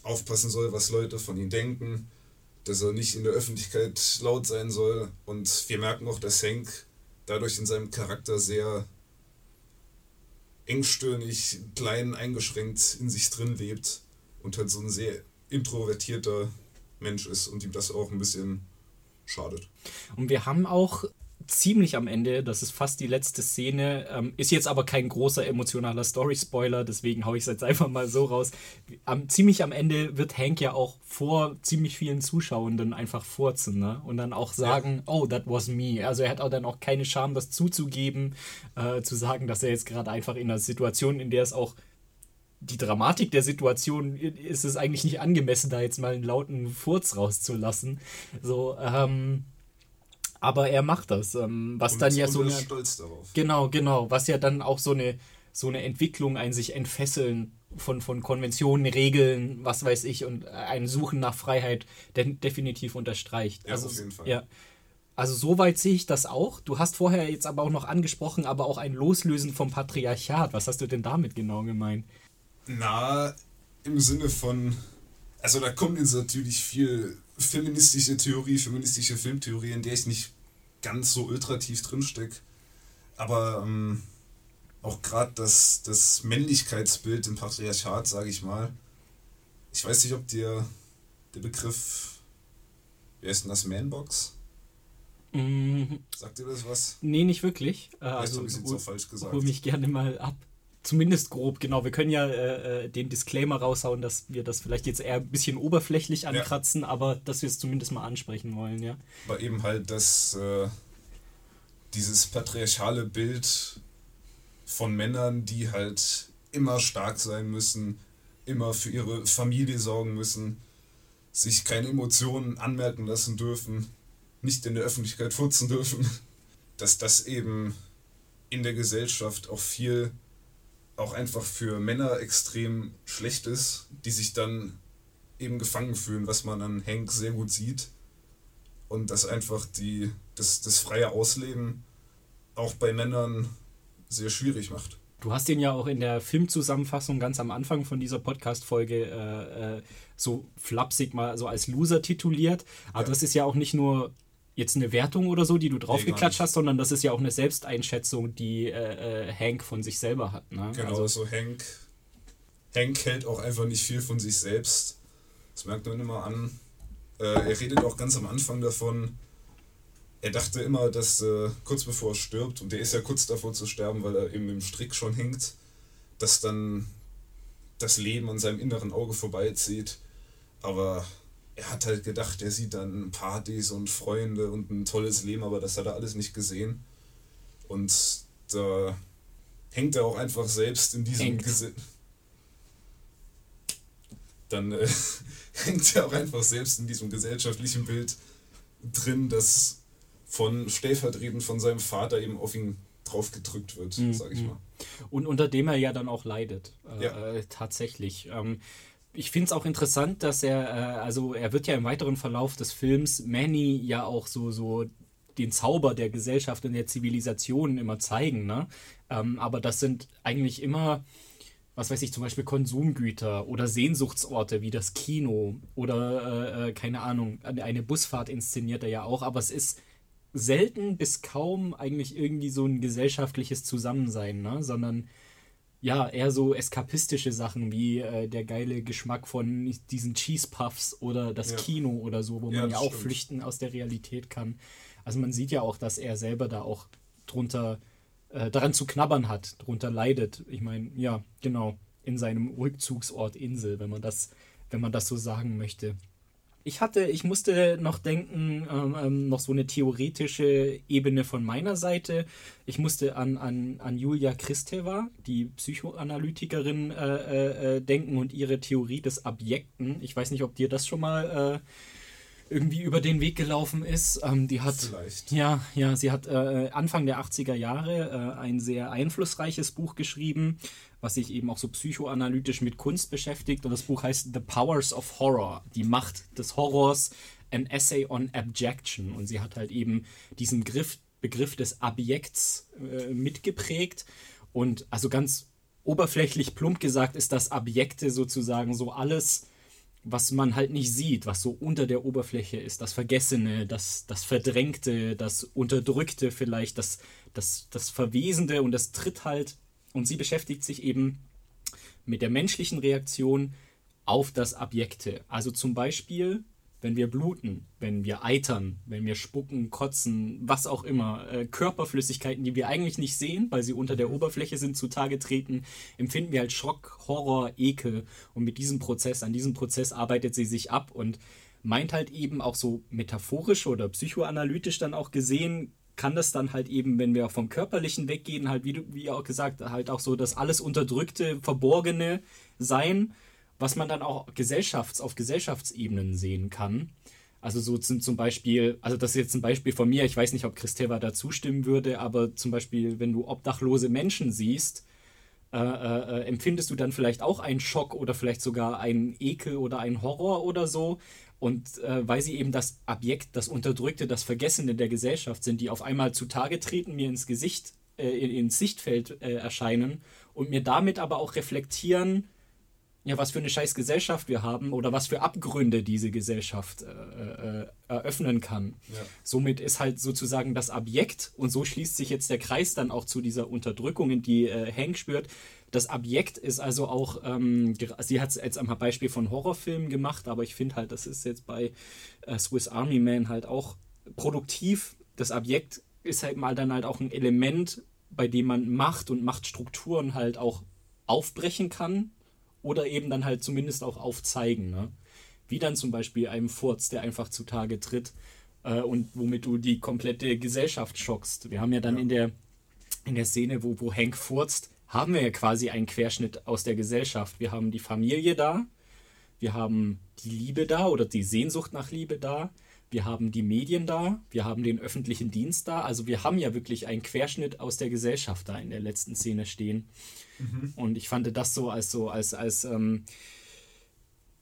aufpassen soll, was Leute von ihm denken, dass er nicht in der Öffentlichkeit laut sein soll. Und wir merken auch, dass Hank dadurch in seinem Charakter sehr engstirnig, klein, eingeschränkt in sich drin lebt und halt so ein sehr introvertierter Mensch ist und ihm das auch ein bisschen schadet. Und wir haben auch ziemlich am Ende, das ist fast die letzte Szene, ähm, ist jetzt aber kein großer emotionaler Story-Spoiler, deswegen haue ich es jetzt einfach mal so raus. Am, ziemlich am Ende wird Hank ja auch vor ziemlich vielen Zuschauenden einfach furzen ne? und dann auch sagen, ja. oh, that was me. Also er hat auch dann auch keine Scham, das zuzugeben, äh, zu sagen, dass er jetzt gerade einfach in einer Situation, in der es auch die Dramatik der Situation ist es eigentlich nicht angemessen, da jetzt mal einen lauten Furz rauszulassen. So, ähm, aber er macht das, ähm, was und dann ja so eine, stolz darauf. Genau, genau, was ja dann auch so eine so eine Entwicklung, ein sich entfesseln von, von Konventionen, Regeln, was weiß ich, und ein Suchen nach Freiheit de definitiv unterstreicht. Ja, also, auf jeden Fall. Ja. Also soweit sehe ich das auch. Du hast vorher jetzt aber auch noch angesprochen, aber auch ein Loslösen vom Patriarchat. Was hast du denn damit genau gemeint? Na, im Sinne von, also da kommt jetzt natürlich viel feministische Theorie, feministische Filmtheorie, in der ich nicht ganz so ultra tief drinstecke. Aber ähm, auch gerade das, das Männlichkeitsbild im Patriarchat, sage ich mal. Ich weiß nicht, ob dir der Begriff, wie heißt denn das, Manbox? Mhm. Sagt dir das was? Nee, nicht wirklich. Äh, Vielleicht also, habe ich es jetzt auch falsch gesagt. hol mich gerne mal ab. Zumindest grob, genau. Wir können ja äh, äh, den Disclaimer raushauen, dass wir das vielleicht jetzt eher ein bisschen oberflächlich ankratzen, aber dass wir es zumindest mal ansprechen wollen, ja. Aber eben halt das, äh, dieses patriarchale Bild von Männern, die halt immer stark sein müssen, immer für ihre Familie sorgen müssen, sich keine Emotionen anmerken lassen dürfen, nicht in der Öffentlichkeit furzen dürfen, dass das eben in der Gesellschaft auch viel, auch einfach für Männer extrem schlecht ist, die sich dann eben gefangen fühlen, was man an Hank sehr gut sieht und dass einfach die, das, das freie Ausleben auch bei Männern sehr schwierig macht. Du hast ihn ja auch in der Filmzusammenfassung ganz am Anfang von dieser Podcast-Folge äh, äh, so flapsig mal so als Loser tituliert. Aber Ja. das ist ja auch nicht nur jetzt eine Wertung oder so, die du draufgeklatscht hast, sondern das ist ja auch eine Selbsteinschätzung, die äh, äh, Hank von sich selber hat. Ne? Genau, Also, so Hank, Hank hält auch einfach nicht viel von sich selbst. Das merkt man immer an. Äh, er redet auch ganz am Anfang davon, er dachte immer, dass äh, kurz bevor er stirbt, und der ist ja kurz davor zu sterben, weil er eben im Strick schon hängt, dass dann das Leben an seinem inneren Auge vorbeizieht. Aber er hat halt gedacht, er sieht dann Partys und Freunde und ein tolles Leben, aber das hat er alles nicht gesehen. Und da hängt er auch einfach selbst in diesem Hängt. Gesi Dann äh, hängt er auch einfach selbst in diesem gesellschaftlichen Bild drin, das von stellvertretend von seinem Vater eben auf ihn draufgedrückt wird, Mhm, sag ich mal. Und unter dem er ja dann auch leidet. Äh, Ja. tatsächlich. Ähm, ich finde es auch interessant, dass er, äh, also er wird ja im weiteren Verlauf des Films Manny ja auch so, so den Zauber der Gesellschaft und der Zivilisation immer zeigen, ne? Ähm, aber das sind eigentlich immer, was weiß ich, zum Beispiel Konsumgüter oder Sehnsuchtsorte wie das Kino oder, äh, äh, keine Ahnung, eine Busfahrt inszeniert er ja auch, aber es ist selten bis kaum eigentlich irgendwie so ein gesellschaftliches Zusammensein, ne? sondern ja, eher so eskapistische Sachen wie äh, der geile Geschmack von diesen Cheese Puffs oder das Ja. Kino oder so, wo Ja, man ja auch stimmt. flüchten aus der Realität kann. Also man sieht ja auch, dass er selber da auch drunter äh, daran zu knabbern hat, drunter leidet. Ich meine, ja, genau, in seinem Rückzugsort Insel, wenn man das, wenn man das so sagen möchte. Ich hatte, ich musste noch denken, ähm, ähm, noch so eine theoretische Ebene von meiner Seite. Ich musste an, an, an Julia Kristeva, die Psychoanalytikerin, äh, äh, äh, denken und ihre Theorie des Abjekten. Ich weiß nicht, ob dir das schon mal äh, irgendwie über den Weg gelaufen ist. Ähm, die hat Vielleicht. ja, ja, sie hat äh, Anfang der 80er Jahre äh, ein sehr einflussreiches Buch geschrieben, was sich eben auch so psychoanalytisch mit Kunst beschäftigt. Und das Buch heißt The Powers of Horror, die Macht des Horrors, an Essay on Abjection. Und sie hat halt eben diesen Griff, Begriff des Abjekts äh, mitgeprägt. Und also ganz oberflächlich plump gesagt ist das Abjekte sozusagen so alles, was man halt nicht sieht, was so unter der Oberfläche ist, das Vergessene, das, das Verdrängte, das Unterdrückte vielleicht, das, das, das Verwesende und das tritt halt, und sie beschäftigt sich eben mit der menschlichen Reaktion auf das Abjekte. Also zum Beispiel, wenn wir bluten, wenn wir eitern, wenn wir spucken, kotzen, was auch immer, äh, Körperflüssigkeiten, die wir eigentlich nicht sehen, weil sie unter der Oberfläche sind, zutage treten, empfinden wir halt Schock, Horror, Ekel. Und mit diesem Prozess, an diesem Prozess arbeitet sie sich ab und meint halt eben auch so metaphorisch oder psychoanalytisch dann auch gesehen, kann das dann halt eben, wenn wir vom Körperlichen weggehen, halt, wie du, wie auch gesagt, halt auch so das alles Unterdrückte, Verborgene sein, was man dann auch gesellschafts-, auf Gesellschaftsebenen sehen kann. Also so sind zum Beispiel, also das ist jetzt ein Beispiel von mir, ich weiß nicht, ob Christeva da zustimmen würde, aber zum Beispiel, wenn du obdachlose Menschen siehst, äh, äh, empfindest du dann vielleicht auch einen Schock oder vielleicht sogar einen Ekel oder einen Horror oder so. Und äh, weil sie eben das Objekt, das Unterdrückte, das Vergessene der Gesellschaft sind, die auf einmal zutage treten, mir ins Gesicht, äh, in- ins Sichtfeld äh, erscheinen und mir damit aber auch reflektieren, ja, was für eine scheiß Gesellschaft wir haben oder was für Abgründe diese Gesellschaft äh, äh, eröffnen kann. Ja. Somit ist halt sozusagen das Objekt, und so schließt sich jetzt der Kreis dann auch zu dieser Unterdrückung, in die äh, Hank spürt. Das Objekt ist also auch, ähm, sie hat es jetzt am Beispiel von Horrorfilmen gemacht, aber ich finde halt, das ist jetzt bei äh, Swiss Army Man halt auch produktiv. Das Objekt ist halt mal dann halt auch ein Element, bei dem man Macht und Machtstrukturen halt auch aufbrechen kann oder eben dann halt zumindest auch aufzeigen. Ne? Wie dann zum Beispiel einem Furz, der einfach zutage tritt äh, und womit du die komplette Gesellschaft schockst. Wir haben ja dann Ja. in der in der Szene, wo, wo Hank furzt, haben wir ja quasi einen Querschnitt aus der Gesellschaft. Wir haben die Familie da, wir haben die Liebe da oder die Sehnsucht nach Liebe da, wir haben die Medien da, wir haben den öffentlichen Dienst da. Also wir haben ja wirklich einen Querschnitt aus der Gesellschaft da in der letzten Szene stehen. Und ich fand das so als so, als, als, ähm,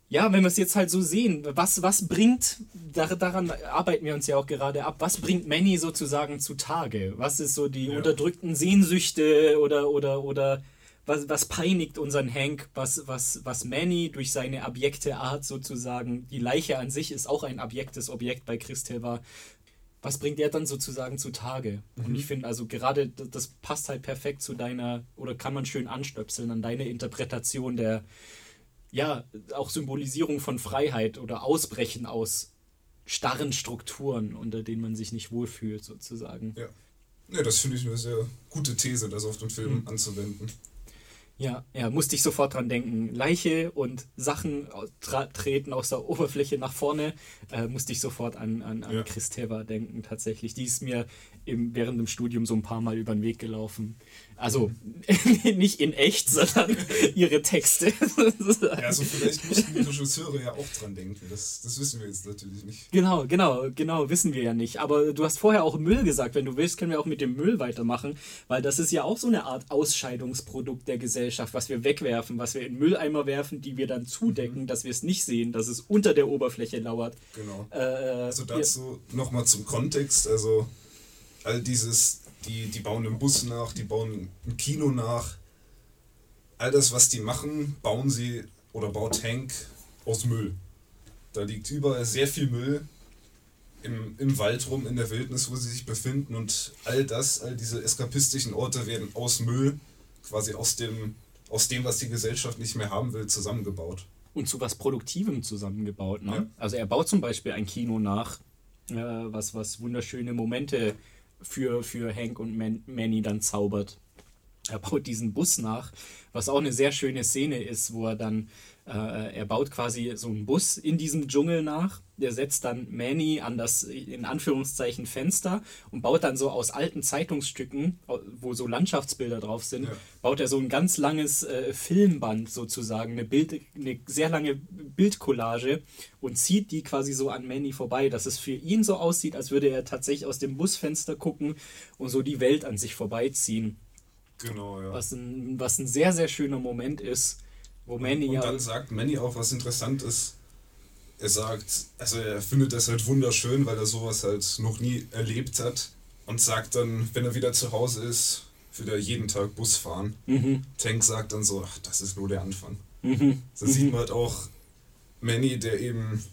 ja, wenn wir es jetzt halt so sehen, was, was bringt, dar, daran arbeiten wir uns ja auch gerade ab, was bringt Manny sozusagen zutage? Was ist so die Ja. unterdrückten Sehnsüchte oder, oder, oder was, was peinigt unseren Hank, was, was, was Manny durch seine abjekte Art sozusagen, die Leiche an sich ist auch ein abjektes Objekt bei Christel war, was bringt er dann sozusagen zutage? Und ich finde, also gerade das passt halt perfekt zu deiner, oder kann man schön anstöpseln an deine Interpretation der, ja, auch Symbolisierung von Freiheit oder Ausbrechen aus starren Strukturen, unter denen man sich nicht wohlfühlt, sozusagen. Ja. Ja, das finde ich eine sehr gute These, das auf den Film Mhm. anzuwenden. Ja, ja, musste ich sofort dran denken. Leiche und Sachen treten aus der Oberfläche nach vorne, äh, musste ich sofort an, an, an Ja. Chris Teva denken, tatsächlich. Die ist mir im, während dem Studium so ein paar Mal über den Weg gelaufen. Also nicht in echt, sondern ihre Texte. Ja, also vielleicht mussten die Regisseure ja auch dran denken. Das, das wissen wir jetzt natürlich nicht. Genau, genau, genau, wissen wir ja nicht. Aber du hast vorher auch Müll gesagt. Wenn du willst, können wir auch mit dem Müll weitermachen, weil das ist ja auch so eine Art Ausscheidungsprodukt der Gesellschaft, was wir wegwerfen, was wir in Mülleimer werfen, die wir dann zudecken, dass wir es nicht sehen, dass es unter der Oberfläche lauert. Genau. Äh, Also dazu nochmal zum Kontext. Also all dieses, die, die bauen einen Bus nach, die bauen ein Kino nach. All das, was die machen, bauen sie oder baut Hank aus Müll. Da liegt überall sehr viel Müll im, im Wald rum, in der Wildnis, wo sie sich befinden. Und all das, all diese eskapistischen Orte werden aus Müll, quasi aus dem, aus dem, was die Gesellschaft nicht mehr haben will, zusammengebaut. und zu was Produktivem zusammengebaut. Ne? Ja. Also er baut zum Beispiel ein Kino nach, äh, was, was wunderschöne Momente für, für Hank und Man Manny dann zaubert. Er baut diesen Bus nach, was auch eine sehr schöne Szene ist, wo er dann, er baut quasi so einen Bus in diesem Dschungel nach. Der setzt dann Manny an das, in Anführungszeichen, Fenster und baut dann so aus alten Zeitungsstücken, wo so Landschaftsbilder drauf sind, Ja. baut er so ein ganz langes äh, Filmband sozusagen, eine, Bild, eine sehr lange Bildcollage und zieht die quasi so an Manny vorbei, dass es für ihn so aussieht, als würde er tatsächlich aus dem Busfenster gucken und so die Welt an sich vorbeiziehen. Genau, ja. Was ein, was ein sehr, sehr schöner Moment ist, wo Manny Und ja. dann sagt Manny auch, was interessant ist. Er sagt, also er findet das halt wunderschön, weil er sowas halt noch nie erlebt hat. Und sagt dann, wenn er wieder zu Hause ist, wird er jeden Tag Bus fahren. Mhm, Tank sagt dann so, ach, das ist nur der Anfang. mhm, So sieht man halt auch Manny, der eben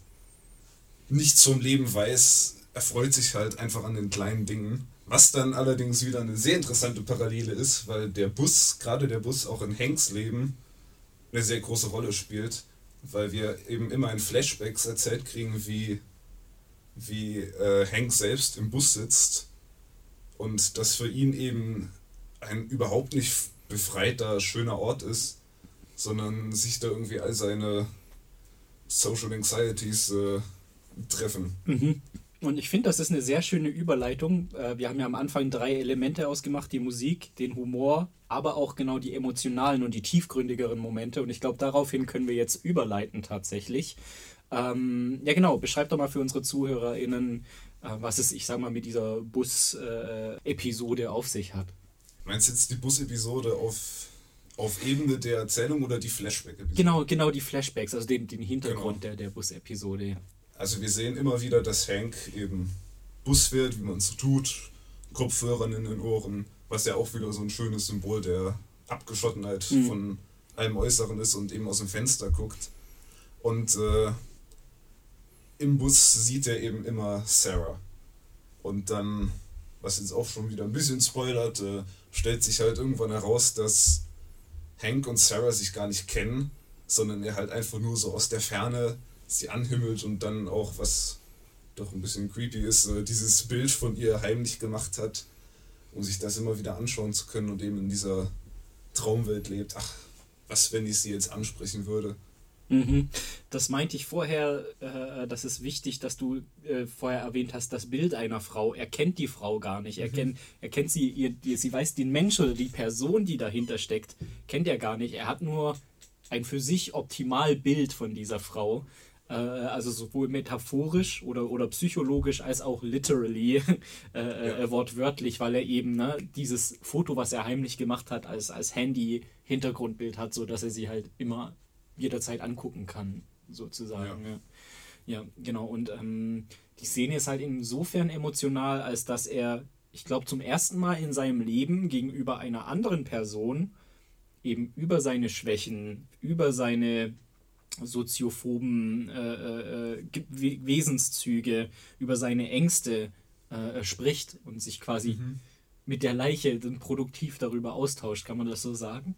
nichts vom Leben weiß, erfreut sich halt einfach an den kleinen Dingen. Was dann allerdings wieder eine sehr interessante Parallele ist, weil der Bus, gerade der Bus auch in Hanks Leben, eine sehr große Rolle spielt, weil wir eben immer in Flashbacks erzählt kriegen, wie, wie äh, Hank selbst im Bus sitzt und das für ihn eben ein überhaupt nicht befreiter, schöner Ort ist, sondern sich da irgendwie all seine Social Anxieties äh, treffen. mhm. Und ich finde, das ist eine sehr schöne Überleitung. Äh, Wir haben ja am Anfang drei Elemente ausgemacht: die Musik, den Humor, aber auch genau die emotionalen und die tiefgründigeren Momente. Und ich glaube, daraufhin können wir jetzt überleiten tatsächlich. Ähm, ja, genau. Beschreib doch mal für unsere ZuhörerInnen, äh, was es, ich sag mal, mit dieser Bus-Episode auf sich hat. Meinst du jetzt die Bus-Episode auf, auf Ebene der Erzählung oder die Flashback-Episode? Genau, genau die Flashbacks, also den, den Hintergrund Genau. der, der Bus-Episode. Also wir sehen immer wieder, dass Hank eben Bus fährt, wie man es so tut, Kopfhörern in den Ohren, was ja auch wieder so ein schönes Symbol der Abgeschottenheit Mhm. von allem Äußeren ist und eben aus dem Fenster guckt. Und äh, im Bus sieht er eben immer Sarah. Und dann, was jetzt auch schon wieder ein bisschen spoilert, äh, stellt sich halt irgendwann heraus, dass Hank und Sarah sich gar nicht kennen, sondern er halt einfach nur so aus der Ferne sie anhimmelt und dann auch, was doch ein bisschen creepy ist, äh, dieses Bild von ihr heimlich gemacht hat, um sich das immer wieder anschauen zu können und eben in dieser Traumwelt lebt. Ach, was, wenn ich sie jetzt ansprechen würde? Mhm. Das meinte ich vorher, äh, das ist wichtig, dass du äh, vorher erwähnt hast, das Bild einer Frau. Er kennt die Frau gar nicht. Er, mhm. kennt, er kennt sie, ihr, sie weiß den Mensch oder die Person, die dahinter steckt, kennt er gar nicht. Er hat nur ein für sich optimal Bild von dieser Frau. Äh, also sowohl metaphorisch oder, oder psychologisch als auch literally, äh, äh, ja. wortwörtlich, weil er eben ne, dieses Foto, was er heimlich gemacht hat, als, als Handy-Hintergrundbild hat, sodass er sie halt immer jederzeit angucken kann, sozusagen. Ja, ja genau. Und ähm, die Szene ist halt insofern emotional, als dass er, ich glaube, zum ersten Mal in seinem Leben gegenüber einer anderen Person eben über seine Schwächen, über seine soziophoben äh, äh, Wesenszüge, über seine Ängste äh, spricht und sich quasi mhm. mit der Leiche dann produktiv darüber austauscht. Kann man das so sagen?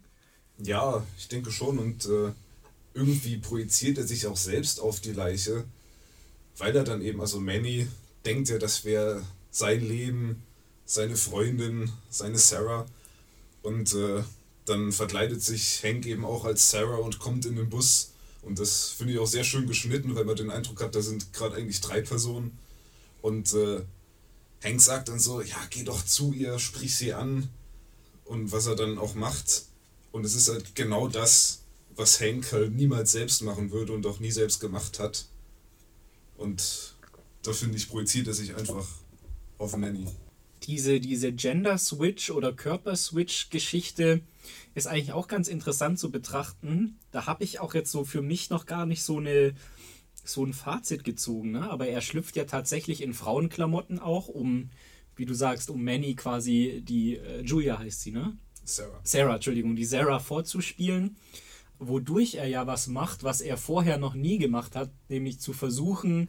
Ja, ich denke schon. Und äh, irgendwie projiziert er sich auch selbst auf die Leiche, weil er dann eben, also Manny denkt ja, das wäre sein Leben, seine Freundin, seine Sarah. Und äh, dann verkleidet sich Hank eben auch als Sarah und kommt in den Bus und das finde ich auch sehr schön geschnitten, weil man den Eindruck hat, da sind gerade eigentlich drei Personen. Und äh, Hank sagt dann so, ja, geh doch zu ihr, sprich sie an. Und was er dann auch macht. Und es ist halt genau das, was Hank halt niemals selbst machen würde und auch nie selbst gemacht hat. Und da finde ich, projiziert er sich einfach auf Manny. Diese, diese Gender-Switch oder Körper-Switch-Geschichte ist eigentlich auch ganz interessant zu betrachten. Da habe ich auch jetzt so für mich noch gar nicht so eine so ein Fazit gezogen, ne? aber er schlüpft ja tatsächlich in Frauenklamotten auch, um, wie du sagst, um Manny quasi die, äh, Julia heißt sie, ne? Sarah. Sarah, Entschuldigung, die Sarah vorzuspielen, wodurch er ja was macht, was er vorher noch nie gemacht hat, nämlich zu versuchen,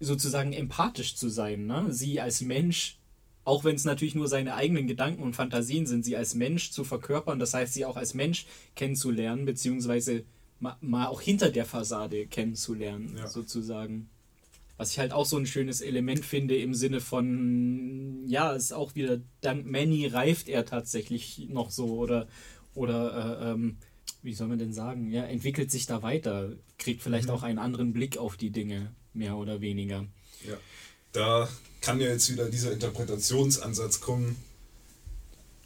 sozusagen empathisch zu sein, ne? Sie als Mensch auch wenn es natürlich nur seine eigenen Gedanken und Fantasien sind, sie als Mensch zu verkörpern, das heißt, sie auch als Mensch kennenzulernen, beziehungsweise mal, mal auch hinter der Fassade kennenzulernen, ja. sozusagen. Was ich halt auch so ein schönes Element finde im Sinne von, ja, ist auch wieder, dank Manny reift er tatsächlich noch so oder, oder äh, ähm, wie soll man denn sagen, ja, entwickelt sich da weiter, kriegt vielleicht mhm. auch einen anderen Blick auf die Dinge, mehr oder weniger. Ja, da kann ja jetzt wieder dieser Interpretationsansatz kommen.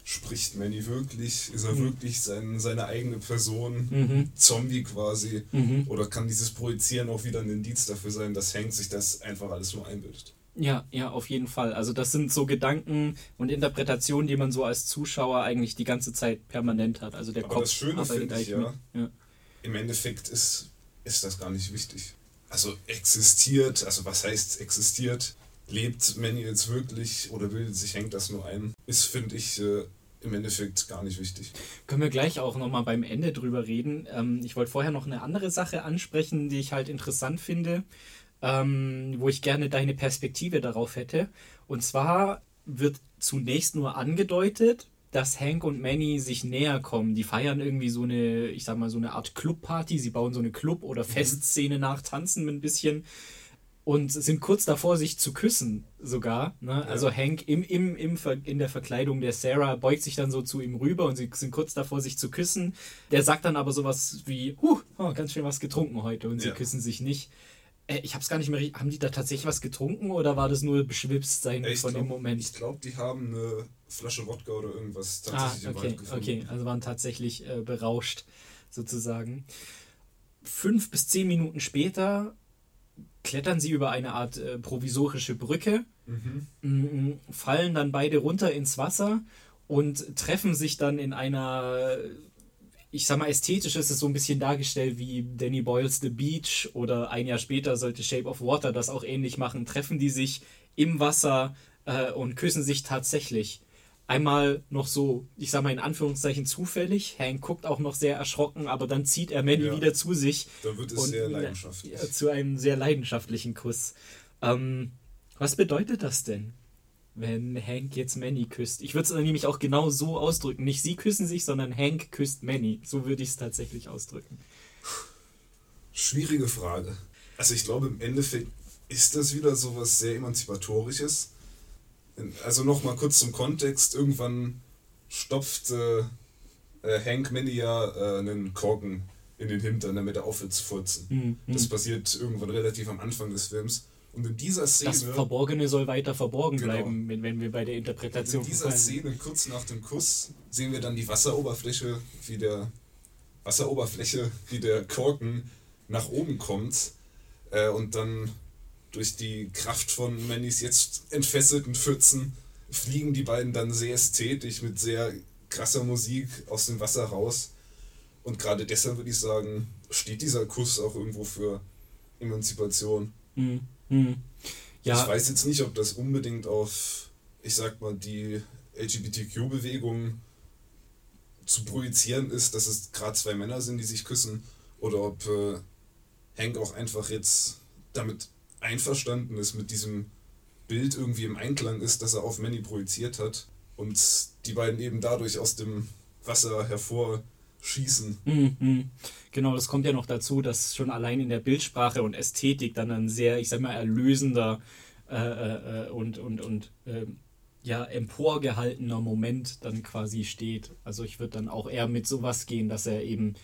Spricht Manny wirklich? Ist er mhm. wirklich sein, seine eigene Person? Mhm. Zombie quasi? Mhm. Oder kann dieses Projizieren auch wieder ein Indiz dafür sein, dass Hank sich das einfach alles nur einbildet? Ja, ja, auf jeden Fall. Also das sind so Gedanken und Interpretationen, die man so als Zuschauer eigentlich die ganze Zeit permanent hat. Also der Aber Kopf das Schöne finde ich ja, ja, im Endeffekt ist, ist das gar nicht wichtig. Also existiert, also was heißt existiert? Lebt Manny jetzt wirklich oder bildet sich Hank das nur ein, ist, finde ich, äh, im Endeffekt gar nicht wichtig. Können wir gleich auch nochmal beim Ende drüber reden. Ähm, ich wollte vorher noch eine andere Sache ansprechen, die ich halt interessant finde, ähm, wo ich gerne deine Perspektive darauf hätte. Und zwar wird zunächst nur angedeutet, dass Hank und Manny sich näher kommen. Die feiern irgendwie so eine, ich sag mal, so eine Art Clubparty. Sie bauen so eine Club- oder mhm. Festszene nach, tanzen ein bisschen und sind kurz davor, sich zu küssen sogar. Ne? Ja. Also Hank im, im, im in der Verkleidung der Sarah beugt sich dann so zu ihm rüber und sie sind kurz davor, sich zu küssen. Der sagt dann aber sowas wie, huh, oh, ganz schön was getrunken heute und ja. sie küssen sich nicht. Äh, ich hab's gar nicht mehr Haben die da tatsächlich was getrunken oder war das nur beschwipst sein ich von glaub, dem Moment? Ich glaube, die haben eine Flasche Wodka oder irgendwas ah, tatsächlich ah, okay, im Wald gefunden. Okay, also waren tatsächlich äh, berauscht sozusagen. Fünf bis zehn Minuten später klettern sie über eine Art äh, provisorische Brücke, mhm. fallen dann beide runter ins Wasser und treffen sich dann in einer, ich sag mal, ästhetisch ist es so ein bisschen dargestellt wie Danny Boyles The Beach oder ein Jahr später sollte Shape of Water das auch ähnlich machen, treffen die sich im Wasser äh, und küssen sich tatsächlich. Einmal noch so, ich sag mal in Anführungszeichen zufällig. Hank guckt auch noch sehr erschrocken, aber dann zieht er Manny Ja. wieder zu sich. Da wird es und- sehr leidenschaftlich. Zu einem sehr leidenschaftlichen Kuss. Ähm, was bedeutet das denn, wenn Hank jetzt Manny küsst? Ich würde es dann nämlich auch genau so ausdrücken. Nicht sie küssen sich, sondern Hank küsst Manny. So würde ich es tatsächlich ausdrücken. Schwierige Frage. Also ich glaube, im Endeffekt ist das wieder so was sehr Emanzipatorisches. Also nochmal kurz zum Kontext. Irgendwann stopft äh, äh, Hank Manny ja äh, einen Korken in den Hintern, damit er aufhört zu furzen. Mhm. Das passiert irgendwann relativ am Anfang des Films. Und in dieser Szene... Das Verborgene soll weiter verborgen Genau. bleiben, wenn, wenn wir bei der Interpretation In dieser verfallen. Szene, kurz nach dem Kuss, sehen wir dann die Wasseroberfläche, wie der Wasseroberfläche, wie der Korken nach oben kommt äh, und dann durch die Kraft von Mannys jetzt entfesselten Pfützen fliegen die beiden dann sehr ästhetisch mit sehr krasser Musik aus dem Wasser raus. Und gerade deshalb würde ich sagen, steht dieser Kuss auch irgendwo für Emanzipation. Mhm. Mhm. Ja, Ich weiß jetzt nicht, ob das unbedingt auf, ich sag mal, die LGBTQ-Bewegung zu projizieren ist, dass es gerade zwei Männer sind, die sich küssen, oder ob äh, Hank auch einfach jetzt damit einverstanden ist, mit diesem Bild irgendwie im Einklang ist, das er auf Manny projiziert hat und die beiden eben dadurch aus dem Wasser hervorschießen. Mhm. Genau, das kommt ja noch dazu, dass schon allein in der Bildsprache und Ästhetik dann ein sehr, ich sag mal, erlösender äh, äh, und, und, und ähm, ja, emporgehaltener Moment dann quasi steht. Also ich würde dann auch eher mit sowas gehen, dass er eben,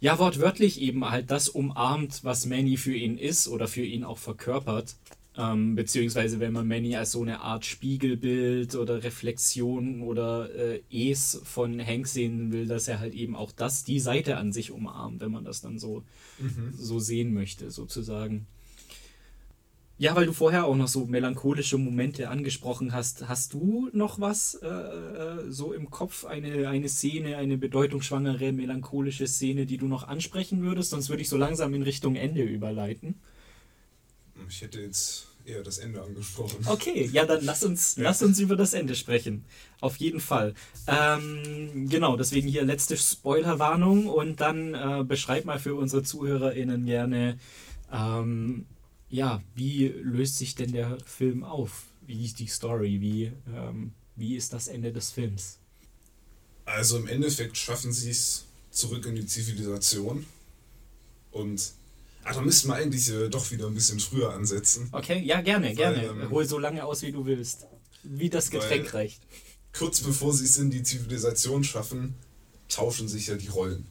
ja, wortwörtlich eben halt das umarmt, was Manny für ihn ist oder für ihn auch verkörpert. Ähm, beziehungsweise wenn man Manny als so eine Art Spiegelbild oder Reflexion oder äh, Es von Hank sehen will, dass er halt eben auch das, die Seite an sich umarmt, wenn man das dann so, so sehen möchte, sozusagen. Ja, weil du vorher auch noch so melancholische Momente angesprochen hast. Hast du noch was äh, äh, so im Kopf, eine, eine Szene, eine bedeutungsschwangere, melancholische Szene, die du noch ansprechen würdest? Sonst würde ich so langsam in Richtung Ende überleiten. Ich hätte jetzt eher das Ende angesprochen. Okay, ja, dann lass uns, lass uns über das Ende sprechen. Auf jeden Fall. Ähm, genau, deswegen hier letzte Spoilerwarnung und dann äh, beschreib mal für unsere ZuhörerInnen gerne, ähm, ja, wie löst sich denn der Film auf? Wie ist die Story? Wie, ähm, wie ist das Ende des Films? Also im Endeffekt schaffen sie es zurück in die Zivilisation. Und ah, da müssten wir eigentlich äh, doch wieder ein bisschen früher ansetzen. Okay, ja, gerne, gerne. ähm, Hol so lange aus, wie du willst. Wie das Getränk Weil- reicht. Kurz bevor sie es in die Zivilisation schaffen, tauschen sich ja die Rollen.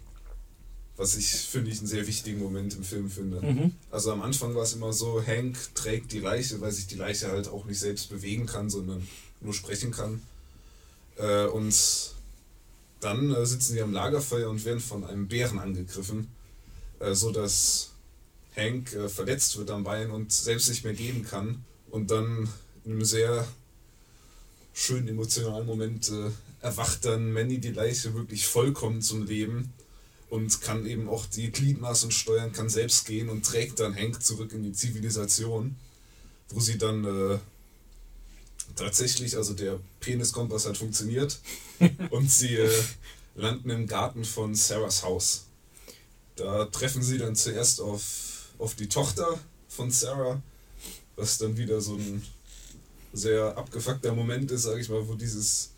Was ich, finde ich, einen sehr wichtigen Moment im Film finde. Mhm. Also am Anfang war es immer so, Hank trägt die Leiche, weil sich die Leiche halt auch nicht selbst bewegen kann, sondern nur sprechen kann. Äh, und dann äh, sitzen sie am Lagerfeuer und werden von einem Bären angegriffen, äh, so dass Hank äh, verletzt wird am Bein und selbst nicht mehr gehen kann. Und dann in einem sehr schönen emotionalen Moment äh, erwacht dann Manny die Leiche wirklich vollkommen zum Leben und kann eben auch die Gliedmaßen steuern, kann selbst gehen und trägt dann Hank zurück in die Zivilisation, wo sie dann äh, tatsächlich, also der Peniskompass hat funktioniert und sie äh, landen im Garten von Sarahs Haus. Da treffen sie dann zuerst auf, auf die Tochter von Sarah, was dann wieder so ein sehr abgefuckter Moment ist, sage ich mal, wo dieses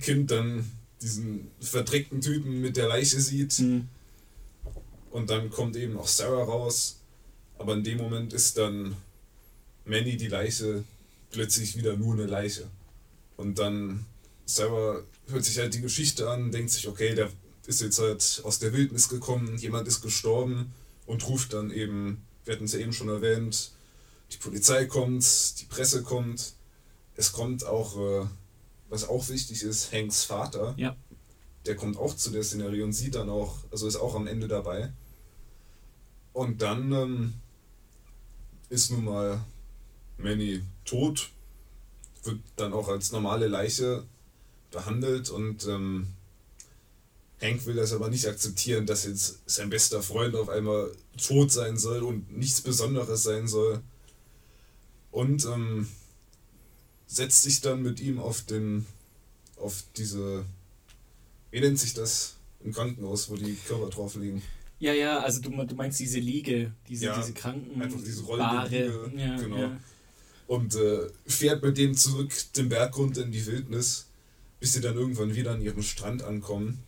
Kind dann diesen verdreckten Typen mit der Leiche sieht. Mhm. Und dann kommt eben auch Sarah raus. Aber in dem Moment ist dann Manny die Leiche plötzlich wieder nur eine Leiche. Und dann Sarah hört sich halt die Geschichte an, denkt sich, okay, der ist jetzt halt aus der Wildnis gekommen, jemand ist gestorben und ruft dann eben, wir hatten es ja eben schon erwähnt, die Polizei kommt, die Presse kommt. Es kommt auch, äh, was auch wichtig ist, Hanks Vater Ja. der kommt auch zu der Szenerie und sieht dann auch, also ist auch am Ende dabei. Und dann ähm, ist nun mal Manny tot, wird dann auch als normale Leiche behandelt und ähm, Hank will das aber nicht akzeptieren, dass jetzt sein bester Freund auf einmal tot sein soll und nichts Besonderes sein soll. Und ähm, setzt sich dann mit ihm auf den auf diese, wie nennt sich das im Krankenhaus, wo die Körper drauf liegen? Ja, ja, also du, du meinst diese Liege, diese, Ja, diese Kranken. einfach diese rollende. Liege, Ja, genau. ja. Und äh, fährt mit dem zurück den Berg runter in die Wildnis, bis sie dann irgendwann wieder an ihrem Strand ankommen.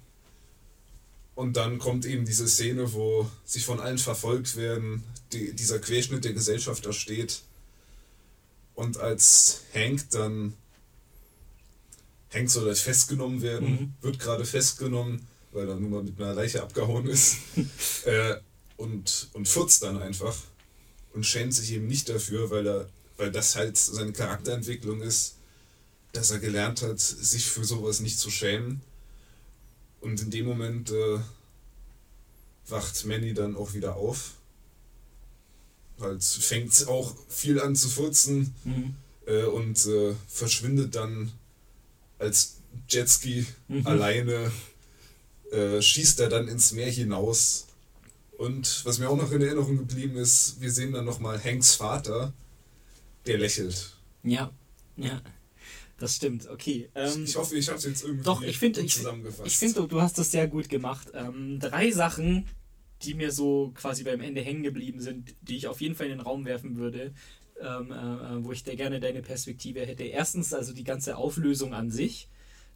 Und dann kommt eben diese Szene, wo sie von allen verfolgt werden, die, dieser Querschnitt der Gesellschaft da steht. Und als Hank dann. Hank soll halt festgenommen werden, Mhm. wird gerade festgenommen, weil er nun mal mit einer Leiche abgehauen ist. äh, und, und furzt dann einfach und schämt sich eben nicht dafür, weil er, weil das halt seine Charakterentwicklung ist, dass er gelernt hat, sich für sowas nicht zu schämen. Und in dem Moment äh, wacht Manny dann auch wieder auf. Halt fängt auch viel an zu furzen Mhm. äh, und äh, verschwindet dann als Jetski Mhm. alleine, äh, schießt er dann ins Meer hinaus. Und was mir auch noch in Erinnerung geblieben ist, wir sehen dann nochmal Hanks Vater, der lächelt. Ja, ja. Das stimmt, okay. Ähm, ich hoffe, ich habe es jetzt irgendwie Doch, ich finde, gut ich, zusammengefasst. ich finde, du, du hast das sehr gut gemacht. Ähm, drei Sachen, die mir so quasi beim Ende hängen geblieben sind, die ich auf jeden Fall in den Raum werfen würde, ähm, äh, wo ich da gerne deine Perspektive hätte. Erstens also die ganze Auflösung an sich,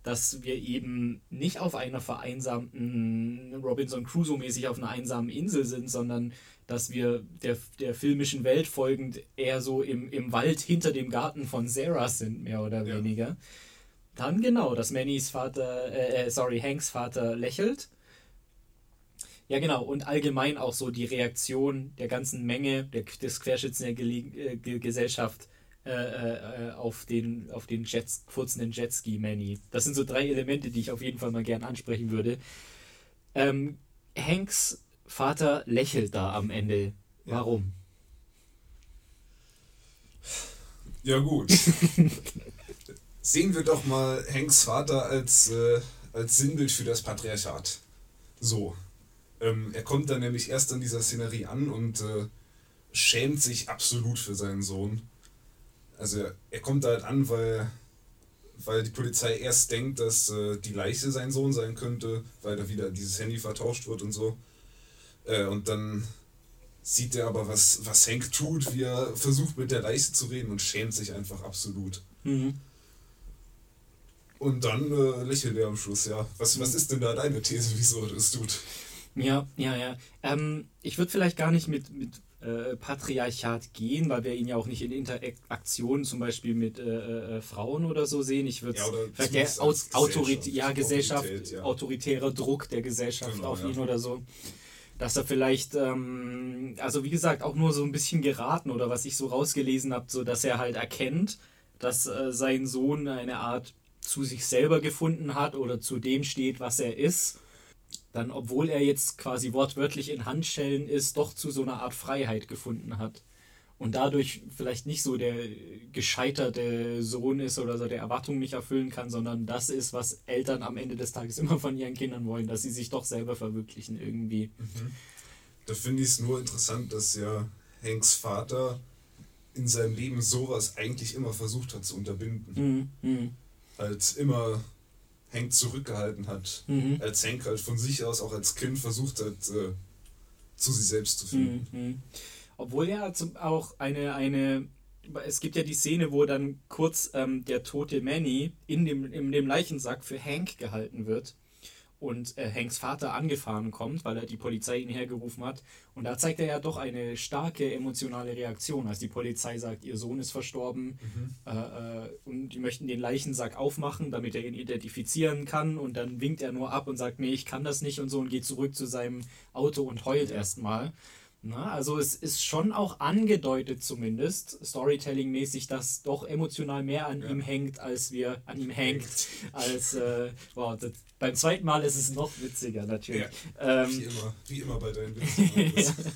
dass wir eben nicht auf einer vereinsamten Robinson Crusoe-mäßig auf einer einsamen Insel sind, sondern dass wir der, der filmischen Welt folgend eher so im, im Wald hinter dem Garten von Sarah sind, mehr oder Ja. weniger. Dann genau, dass Mannys Vater, äh, äh, sorry, Hanks Vater lächelt. Ja, genau, und allgemein auch so die Reaktion der ganzen Menge der, des Querschnitts der äh, Ge- Gesellschaft äh, äh, auf den, auf den Jets, furzenden Jetski Manny. Das sind so drei Elemente, die ich auf jeden Fall mal gern ansprechen würde. Ähm, Hanks Vater lächelt da am Ende. Ja. Warum? Ja gut. Sehen wir doch mal Hanks Vater als, äh, als Sinnbild für das Patriarchat. So. Ähm, er kommt dann nämlich erst an dieser Szenerie an und äh, schämt sich absolut für seinen Sohn. Also er, kommt da halt an, weil, weil die Polizei erst denkt, dass äh, die Leiche sein Sohn sein könnte, weil da wieder dieses Handy vertauscht wird und so. Äh, und dann sieht er aber, was, was Hank tut, wie er versucht mit der Leiche zu reden und schämt sich einfach absolut. Mhm. Und dann äh, lächelt er am Schluss, ja. Was, was ist denn da deine These, wieso er das tut? Ja, ja, ja. Ähm, ich würde vielleicht gar nicht mit, mit äh, Patriarchat gehen, weil wir ihn ja auch nicht in Interaktion zum Beispiel mit äh, äh, Frauen oder so sehen. Ich würde Ja, vielleicht der zumindest Au als Autorit ja, Gesellschaft, Autorität, ja. autoritärer Druck der Gesellschaft Genau, auf ja. ihn oder so. Dass er vielleicht, ähm, also wie gesagt, auch nur so ein bisschen geraten oder was ich so rausgelesen habe, so dass er halt erkennt, dass äh, sein Sohn eine Art zu sich selber gefunden hat oder zu dem steht, was er ist dann, obwohl er jetzt quasi wortwörtlich in Handschellen ist, doch zu so einer Art Freiheit gefunden hat. Und dadurch vielleicht nicht so der gescheiterte Sohn ist oder so der Erwartungen nicht erfüllen kann, sondern das ist, was Eltern am Ende des Tages immer von ihren Kindern wollen, dass sie sich doch selber verwirklichen irgendwie. Da finde ich es nur interessant, dass ja Hanks Vater in seinem Leben sowas eigentlich immer versucht hat zu unterbinden. Mhm. Mhm. Halt immer Hank zurückgehalten hat. Mhm. Als Hank halt von sich aus auch als Kind versucht hat, äh, zu sich selbst zu finden. Mhm. Obwohl er zum, auch eine, eine, es gibt ja die Szene, wo dann kurz ähm, der tote Manny in dem, in dem Leichensack für Hank gehalten wird und äh, Hanks Vater angefahren kommt, weil er die Polizei ihn hergerufen hat. Und da zeigt er ja doch eine starke emotionale Reaktion, als die Polizei sagt, ihr Sohn ist verstorben äh, äh, und die möchten den Leichensack aufmachen, damit er ihn identifizieren kann. Und dann winkt er nur ab und sagt, nee, ich kann das nicht und so und geht zurück zu seinem Auto und heult erstmal. Na, also es ist schon auch angedeutet zumindest, Storytelling-mäßig, dass doch emotional mehr an ihm hängt, als wir an ihm hängt, als äh, wow, das, beim zweiten Mal ist es noch witziger natürlich. Ja, Ähm, wie immer, wie immer bei deinen Witzen.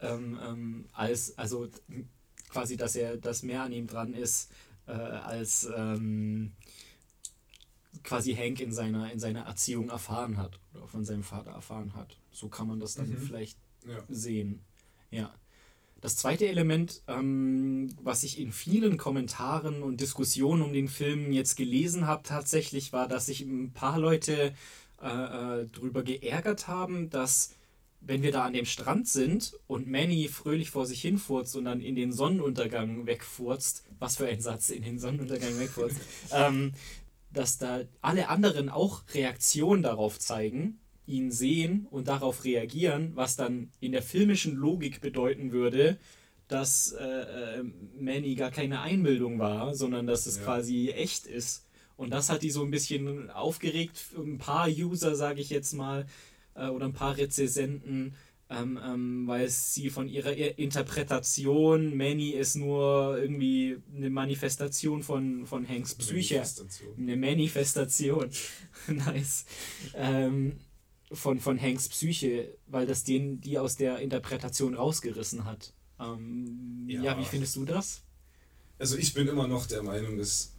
ähm, ähm, als, also quasi, dass er, dass mehr an ihm dran ist, äh, als ähm, quasi Hank in seiner, in seiner Erziehung erfahren hat oder von seinem Vater erfahren hat. So kann man das dann Mhm. vielleicht ja. sehen. Ja. Das zweite Element, ähm, was ich in vielen Kommentaren und Diskussionen um den Film jetzt gelesen habe, tatsächlich war, dass sich ein paar Leute äh, äh, darüber geärgert haben, dass wenn wir da an dem Strand sind und Manny fröhlich vor sich hinfurzt und dann in den Sonnenuntergang wegfurzt, was für ein Satz, in den Sonnenuntergang wegfurzt, ähm, dass da alle anderen auch Reaktionen darauf zeigen, ihn sehen und darauf reagieren, was dann in der filmischen Logik bedeuten würde, dass äh, äh, Manny gar keine Einbildung war, sondern dass es Ja. quasi echt ist. Und das hat die so ein bisschen aufgeregt. Ein paar User, sage ich jetzt mal, äh, oder ein paar Rezensenten, ähm, ähm, weil sie von ihrer Interpretation, Manny ist nur irgendwie eine Manifestation von, von Hanks Psyche. Manifestation. Eine Manifestation. nice. Ähm, von, von Hanks Psyche, weil das den, die aus der Interpretation rausgerissen hat. Ähm, ja. Ja. wie findest du das? Also ich bin immer noch der Meinung, dass,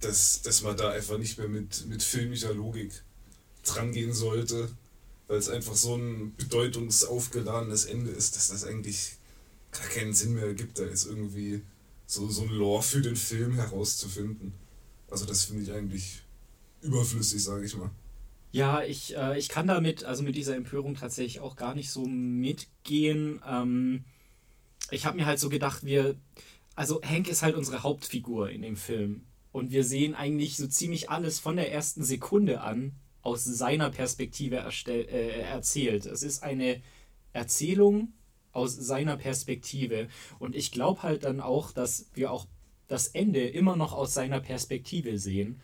dass, dass man da einfach nicht mehr mit, mit filmischer Logik drangehen sollte, weil es einfach so ein bedeutungsaufgeladenes Ende ist, dass das eigentlich gar keinen Sinn mehr gibt, da jetzt irgendwie so, so ein Lore für den Film herauszufinden. Also das finde ich eigentlich überflüssig, sage ich mal. Ja, ich, äh, ich kann damit, also mit dieser Empörung tatsächlich auch gar nicht so mitgehen. Ähm, ich habe mir halt so gedacht, wir, also Hank ist halt unsere Hauptfigur in dem Film. Und wir sehen eigentlich so ziemlich alles von der ersten Sekunde an aus seiner Perspektive erstell, äh, erzählt. Es ist eine Erzählung aus seiner Perspektive. Und ich glaube halt dann auch, dass wir auch das Ende immer noch aus seiner Perspektive sehen.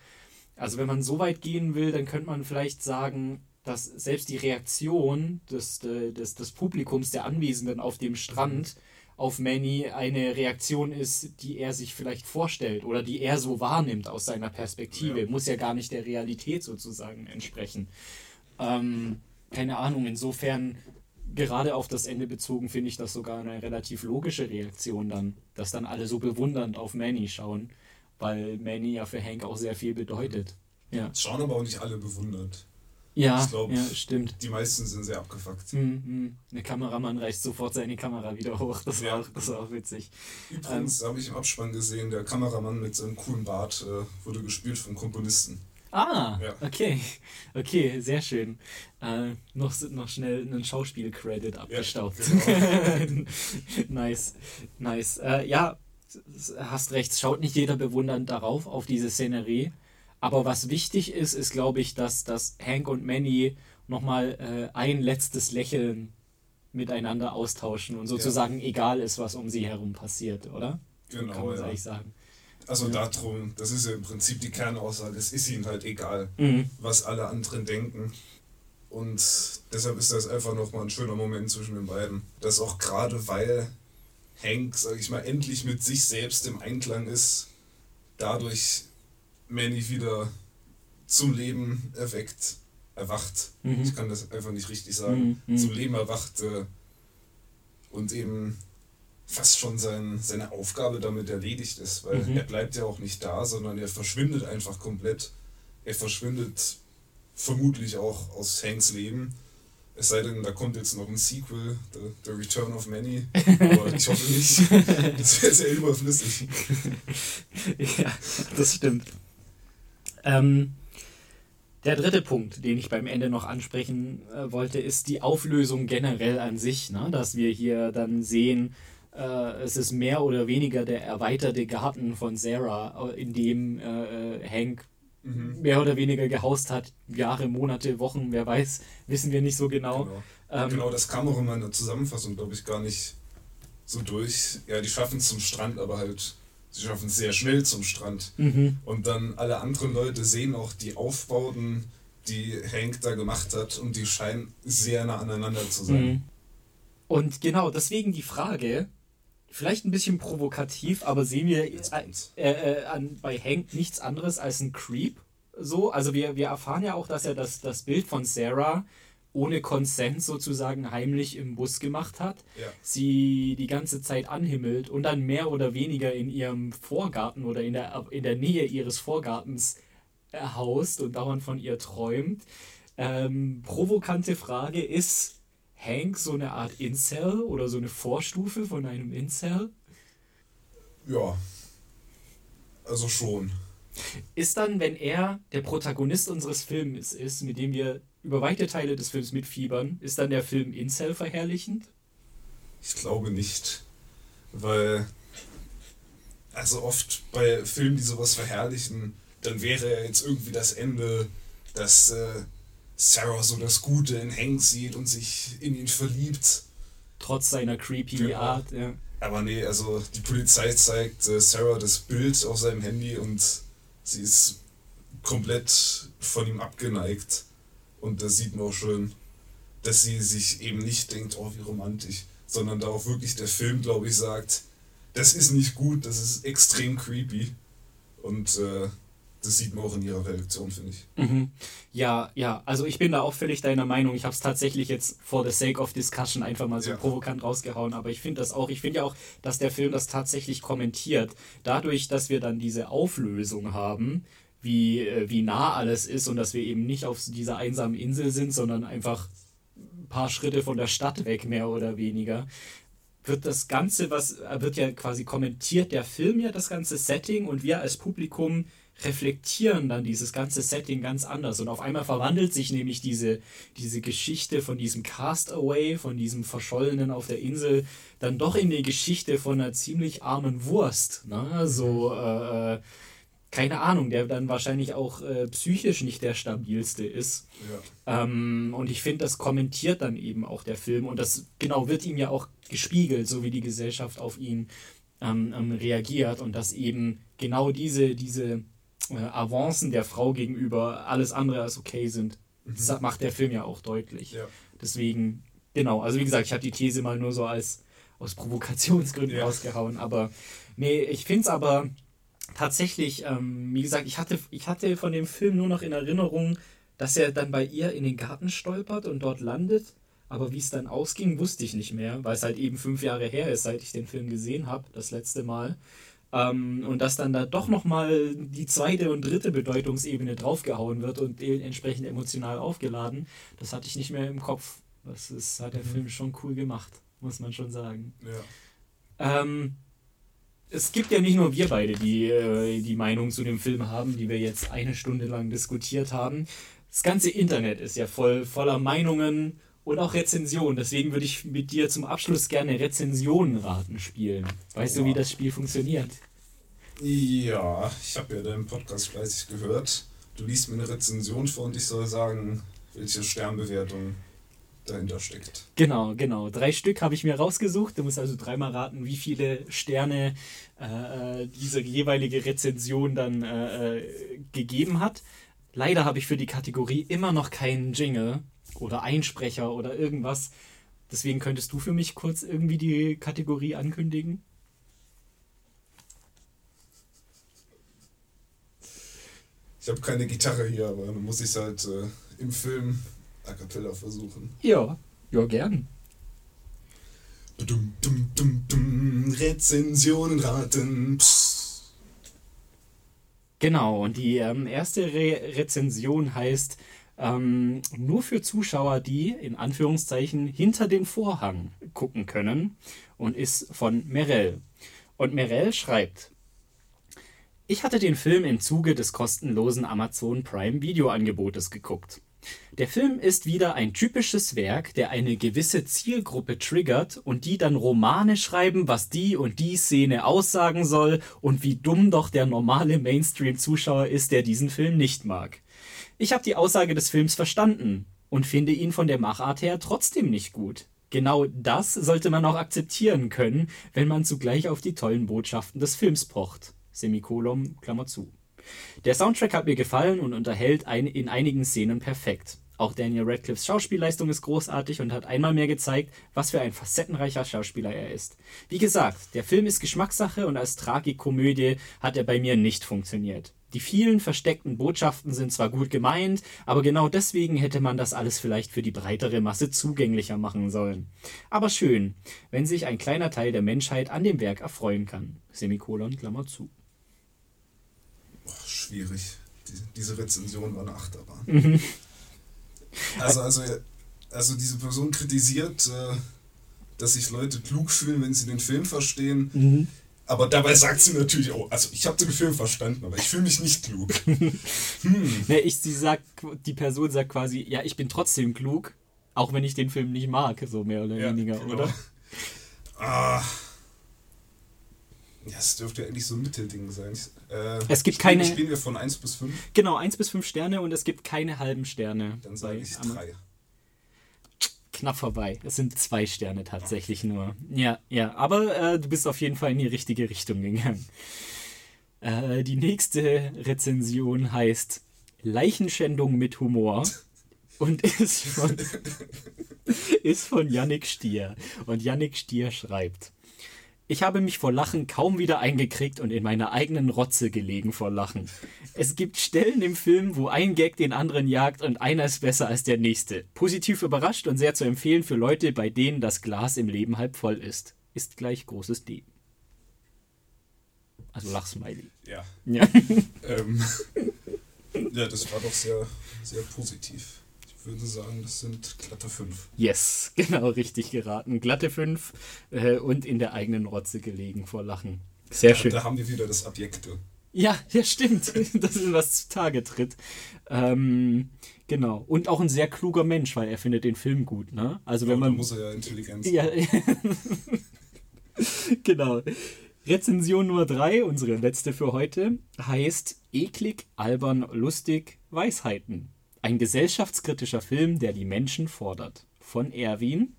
Also wenn man so weit gehen will, dann könnte man vielleicht sagen, dass selbst die Reaktion des, des, des Publikums, der Anwesenden auf dem Strand auf Manny eine Reaktion ist, die er sich vielleicht vorstellt oder die er so wahrnimmt aus seiner Perspektive. Ja. Muss ja gar nicht der Realität sozusagen entsprechen. Ähm, keine Ahnung, insofern gerade auf das Ende bezogen finde ich das sogar eine relativ logische Reaktion dann, dass dann alle so bewundernd auf Manny schauen, weil Manny ja für Hank auch sehr viel bedeutet. Ja, Es schauen aber auch nicht alle bewundert. ja, Ich glaub, ja stimmt. Die meisten sind sehr abgefuckt. Hm, hm. Der Kameramann reißt sofort seine Kamera wieder hoch. Das, Ja. war, auch, das war auch witzig. Übrigens habe ich im Abspann gesehen, der Kameramann mit seinem coolen Bart äh, wurde gespielt vom Komponisten. Ah, Ja. okay. Okay, sehr schön. Äh, noch, noch schnell einen Schauspiel-Credit abgestaubt. genau. nice, nice. Äh, ja, hast recht, schaut nicht jeder bewundernd darauf, auf diese Szenerie. Aber was wichtig ist, ist, glaube ich, dass, dass Hank und Manny nochmal äh, ein letztes Lächeln miteinander austauschen und sozusagen egal ist, was um sie herum passiert, oder? Genau, Kann man ja. eigentlich sagen. Also darum, das ist ja im Prinzip die Kernaussage, es ist ihnen halt egal, Mhm. was alle anderen denken. Und deshalb ist das einfach nochmal ein schöner Moment zwischen den beiden. Das auch gerade, weil Hank, sag ich mal, endlich mit sich selbst im Einklang ist, dadurch Manny wieder zum Leben erweckt, erwacht. Mhm. Ich kann das einfach nicht richtig sagen. Mhm, mhm. Zum Leben erwacht äh, und eben fast schon sein, seine Aufgabe damit erledigt ist, weil Mhm. er bleibt ja auch nicht da, sondern er verschwindet einfach komplett. Er verschwindet vermutlich auch aus Hanks Leben. Es sei denn, da kommt jetzt noch ein Sequel, The, The Return of Manny. Aber ich hoffe nicht. Das wäre sehr überflüssig. ja, das stimmt. Ähm, der dritte Punkt, den ich beim Ende noch ansprechen äh, wollte, ist die Auflösung generell an sich. Ne? Dass wir hier dann sehen, äh, es ist mehr oder weniger der erweiterte Garten von Sarah, äh, in dem äh, äh, Hank Mhm. mehr oder weniger gehaust hat. Jahre, Monate, Wochen, wer weiß, wissen wir nicht so genau. Genau. Ähm, genau, das kam auch in meiner Zusammenfassung, glaube ich, gar nicht so durch. Ja, die schaffen es zum Strand, aber halt, sie schaffen es sehr schnell zum Strand. Mhm. Und dann alle anderen Leute sehen auch die Aufbauten, die Hank da gemacht hat und die scheinen sehr nah aneinander zu sein. Mhm. Und genau, deswegen die Frage, vielleicht ein bisschen provokativ, aber sehen wir Jetzt äh, äh, an, bei Hank nichts anderes als ein Creep? So, also wir, wir erfahren ja auch, dass er das, das Bild von Sarah ohne Konsent sozusagen heimlich im Bus gemacht hat, Ja. sie die ganze Zeit anhimmelt und dann mehr oder weniger in ihrem Vorgarten oder in der, in der Nähe ihres Vorgartens haust und dauernd von ihr träumt. Ähm, provokante Frage ist Hank so eine Art Incel oder so eine Vorstufe von einem Incel? Ja. Also schon. Ist dann, wenn er der Protagonist unseres Films ist, mit dem wir über weite Teile des Films mitfiebern, ist dann der Film Incel verherrlichend? Ich glaube nicht. Weil, also oft bei Filmen, die sowas verherrlichen, dann wäre jetzt irgendwie das Ende, dass äh, Sarah so das Gute in Hank sieht und sich in ihn verliebt. Trotz seiner creepy Genau. Art, ja. Aber nee, also die Polizei zeigt äh, Sarah das Bild auf seinem Handy und sie ist komplett von ihm abgeneigt. Und da sieht man auch schon, dass sie sich eben nicht denkt, oh, wie romantisch, sondern da auch wirklich der Film, glaube ich, sagt, das ist nicht gut, das ist extrem creepy. Und äh, das sieht man auch in ihrer Reaktion, finde ich. Mhm. Ja, ja, also ich bin da auch völlig deiner Meinung. Ich habe es tatsächlich jetzt for the sake of discussion einfach mal so Ja. provokant rausgehauen, aber ich finde das auch, ich finde ja auch, dass der Film das tatsächlich kommentiert. Dadurch, dass wir dann diese Auflösung haben, wie, äh, wie nah alles ist und dass wir eben nicht auf dieser einsamen Insel sind, sondern einfach ein paar Schritte von der Stadt weg, mehr oder weniger, wird das Ganze, was äh, wird ja quasi kommentiert, der Film ja das ganze Setting und wir als Publikum reflektieren dann dieses ganze Setting ganz anders. Und auf einmal verwandelt sich nämlich diese, diese Geschichte von diesem Castaway, von diesem Verschollenen auf der Insel, dann doch in die Geschichte von einer ziemlich armen Wurst. Ne? So, äh, äh, keine Ahnung, der dann wahrscheinlich auch äh, psychisch nicht der stabilste ist. Ja. Ähm, und ich finde, das kommentiert dann eben auch der Film und das genau wird ihm ja auch gespiegelt, so wie die Gesellschaft auf ihn ähm, ähm, reagiert und dass eben genau diese, diese äh, Avancen der Frau gegenüber alles andere als okay sind. Das macht der Film ja auch deutlich. Ja. Deswegen, genau, also wie gesagt, ich habe die These mal nur so als aus Provokationsgründen Ja. rausgehauen, aber nee, ich finde es aber tatsächlich, ähm, wie gesagt, ich hatte, ich hatte von dem Film nur noch in Erinnerung, dass er dann bei ihr in den Garten stolpert und dort landet. Aber wie es dann ausging, wusste ich nicht mehr, weil es halt eben fünf Jahre her ist, seit ich den Film gesehen habe, das letzte Mal. Ähm, und dass dann da doch nochmal die zweite und dritte Bedeutungsebene draufgehauen wird und entsprechend emotional aufgeladen, das hatte ich nicht mehr im Kopf. Das ist, hat der Film schon cool gemacht, muss man schon sagen. Ja. Ähm, es gibt ja nicht nur wir beide, die äh, die Meinung zu dem Film haben, die wir jetzt eine Stunde lang diskutiert haben. Das ganze Internet ist ja voll voller Meinungen und auch Rezensionen. Deswegen würde ich mit dir zum Abschluss gerne Rezensionenraten spielen. Weißt du, wie das Spiel funktioniert? Ja, ich habe ja deinen Podcast fleißig gehört. Du liest mir eine Rezension vor und ich soll sagen, welche Sternbewertung dahinter steckt. Genau, genau. Drei Stück habe ich mir rausgesucht. Du musst also dreimal raten, wie viele Sterne äh, äh, diese jeweilige Rezension dann äh, äh, gegeben hat. Leider habe ich für die Kategorie immer noch keinen Jingle oder Einsprecher oder irgendwas. Deswegen könntest du für mich kurz irgendwie die Kategorie ankündigen? Ich habe keine Gitarre hier, aber dann muss ich es halt äh, im Film a cappella versuchen. Ja, ja, gern. Dum, dum, dum, dum, Rezensionen raten. Psst. Genau, und die ähm, erste Re Rezension heißt ähm, nur für Zuschauer, die in Anführungszeichen hinter den Vorhang gucken können und ist von Merell. Und Merell schreibt, ich hatte den Film im Zuge des kostenlosen Amazon Prime Videoangebotes geguckt. Der Film ist wieder ein typisches Werk, der eine gewisse Zielgruppe triggert und die dann Romane schreiben, was die und die Szene aussagen soll und wie dumm doch der normale Mainstream-Zuschauer ist, der diesen Film nicht mag. Ich habe die Aussage des Films verstanden und finde ihn von der Machart her trotzdem nicht gut. Genau das sollte man auch akzeptieren können, wenn man zugleich auf die tollen Botschaften des Films pocht. Semikolon, Klammer zu. Der Soundtrack hat mir gefallen und unterhält ein, in einigen Szenen perfekt. Auch Daniel Radcliffes Schauspielleistung ist großartig und hat einmal mehr gezeigt, was für ein facettenreicher Schauspieler er ist. Wie gesagt, der Film ist Geschmackssache und als Tragikomödie hat er bei mir nicht funktioniert. Die vielen versteckten Botschaften sind zwar gut gemeint, aber genau deswegen hätte man das alles vielleicht für die breitere Masse zugänglicher machen sollen. Aber schön, wenn sich ein kleiner Teil der Menschheit an dem Werk erfreuen kann. Semikolon, Klammer zu. Boah, schwierig. Die, diese Rezension war eine Achterbahn. Mhm. Also, also, also diese Person kritisiert, äh, dass sich Leute klug fühlen, wenn sie den Film verstehen. Mhm. Aber dabei sagt sie natürlich auch, also ich habe den Film verstanden, aber ich fühle mich nicht klug. hm. Ne, ich, sie sagt, die Person sagt quasi, ja, ich bin trotzdem klug, auch wenn ich den Film nicht mag, so mehr oder Ja, weniger, genau. oder? Ah. Ja, es dürfte ja eigentlich so ein Mittelding sein. Ich, äh, Es gibt keine- Spielen wir von 1 bis 5? Genau, 1 bis 5 Sterne und es gibt keine halben Sterne. Dann sage ich Amazon. 3. Knapp vorbei. Es sind zwei Sterne tatsächlich nur. Ja, ja, aber äh, du bist auf jeden Fall in die richtige Richtung gegangen. Äh, die nächste Rezension heißt Leichenschändung mit Humor und ist von, ist von Yannick Stier. Und Yannick Stier schreibt. Ich habe mich vor Lachen kaum wieder eingekriegt und in meiner eigenen Rotze gelegen vor Lachen. Es gibt Stellen im Film, wo ein Gag den anderen jagt und einer ist besser als der nächste. Positiv überrascht und sehr zu empfehlen für Leute, bei denen das Glas im Leben halb voll ist. Ist gleich großes D. Also Lachsmiley. Ja. Ja. Ähm, ja, das war doch sehr, sehr positiv. Würde sagen, das sind glatte 5. Yes, genau richtig geraten. Glatte 5 äh, und in der eigenen Rotze gelegen vor Lachen. Sehr schön. Da haben wir wieder das Adjekte. Ja, ja, stimmt. Das ist was zutage tritt. Ähm, genau. Und auch ein sehr kluger Mensch, weil er findet den Film gut, ne? Also wenn da man. muss er ja intelligent sein. Ja, genau. Rezension Nummer 3, unsere letzte für heute, heißt Eklig, albern, lustig, Weisheiten. Ein gesellschaftskritischer Film, der die Menschen fordert. Von Erwin.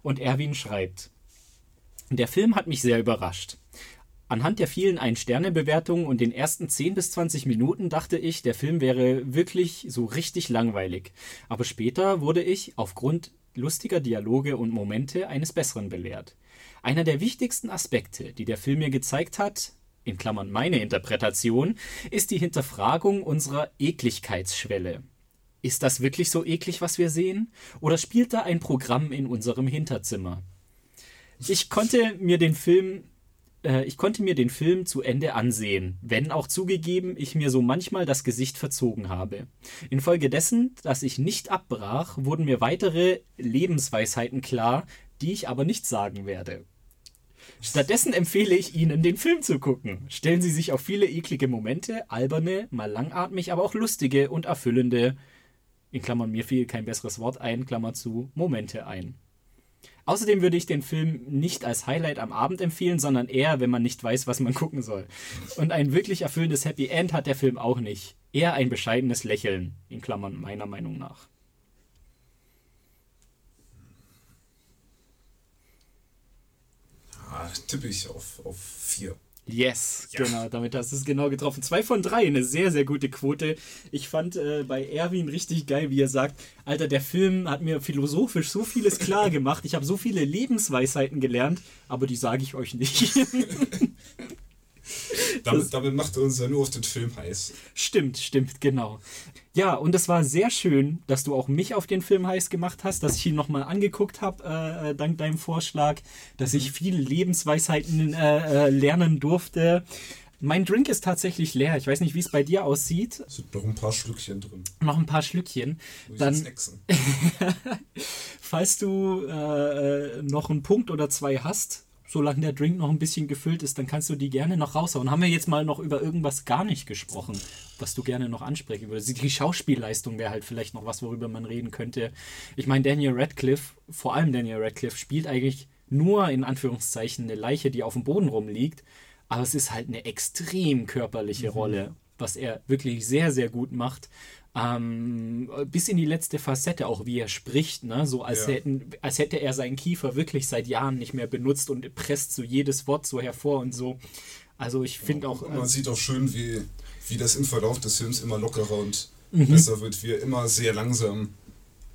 Und Erwin schreibt: Der Film hat mich sehr überrascht. Anhand der vielen Ein-Sterne-Bewertungen und den ersten 10 bis 20 Minuten dachte ich, der Film wäre wirklich so richtig langweilig. Aber später wurde ich, aufgrund lustiger Dialoge und Momente, eines Besseren belehrt. Einer der wichtigsten Aspekte, die der Film mir gezeigt hat, in Klammern meine Interpretation, ist die Hinterfragung unserer Ekligkeitsschwelle. Ist das wirklich so eklig, was wir sehen? Oder spielt da ein Programm in unserem Hinterzimmer? Ich konnte mir den Film äh, ich konnte mir den Film zu Ende ansehen, wenn auch zugegeben, ich mir so manchmal das Gesicht verzogen habe. Infolgedessen, dass ich nicht abbrach, wurden mir weitere Lebensweisheiten klar, die ich aber nicht sagen werde. Stattdessen empfehle ich Ihnen, den Film zu gucken. Stellen Sie sich auf viele eklige Momente, alberne, mal langatmig, aber auch lustige und erfüllende, in Klammern mir fiel kein besseres Wort ein, Klammer zu, Momente ein. Außerdem würde ich den Film nicht als Highlight am Abend empfehlen, sondern eher, wenn man nicht weiß, was man gucken soll. Und ein wirklich erfüllendes Happy End hat der Film auch nicht. Eher ein bescheidenes Lächeln, in Klammern meiner Meinung nach. Ah, tippe ich auf, auf 4. Yes, Ja. genau, damit hast du es genau getroffen. Zwei von drei, eine sehr, sehr gute Quote. Ich fand äh, bei Erwin richtig geil, wie er sagt, Alter, der Film hat mir philosophisch so vieles klar gemacht. Ich habe so viele Lebensweisheiten gelernt, aber die sage ich euch nicht. Damit, damit macht er uns ja nur auf den Film heiß. Stimmt, stimmt, genau. Ja, und es war sehr schön, dass du auch mich auf den Film heiß gemacht hast, dass ich ihn nochmal angeguckt habe, äh, dank deinem Vorschlag, dass ich viele Lebensweisheiten äh, äh, lernen durfte. Mein Drink ist tatsächlich leer. Ich weiß nicht, wie es bei dir aussieht. Es sind noch ein paar Schlückchen drin. Noch ein paar Schlückchen. Muss Dann, falls du äh, äh, noch einen Punkt oder zwei hast, solange der Drink noch ein bisschen gefüllt ist, dann kannst du die gerne noch raushauen. Haben wir jetzt mal noch über irgendwas gar nicht gesprochen, was du gerne noch ansprechen würdest? Die Schauspielleistung wäre halt vielleicht noch was, worüber man reden könnte. Ich meine, Daniel Radcliffe, vor allem Daniel Radcliffe, spielt eigentlich nur in Anführungszeichen eine Leiche, die auf dem Boden rumliegt. Aber es ist halt eine extrem körperliche Rolle, was er wirklich sehr, sehr gut macht. Ähm, bis in die letzte Facette, auch wie er spricht, ne? so als, Ja. hätten, als hätte er seinen Kiefer wirklich seit Jahren nicht mehr benutzt und presst so jedes Wort so hervor und so. Also ich finde auch, Und man sieht auch schön, wie, wie das im Verlauf des Films immer lockerer und Mhm. besser wird, wie er immer sehr langsam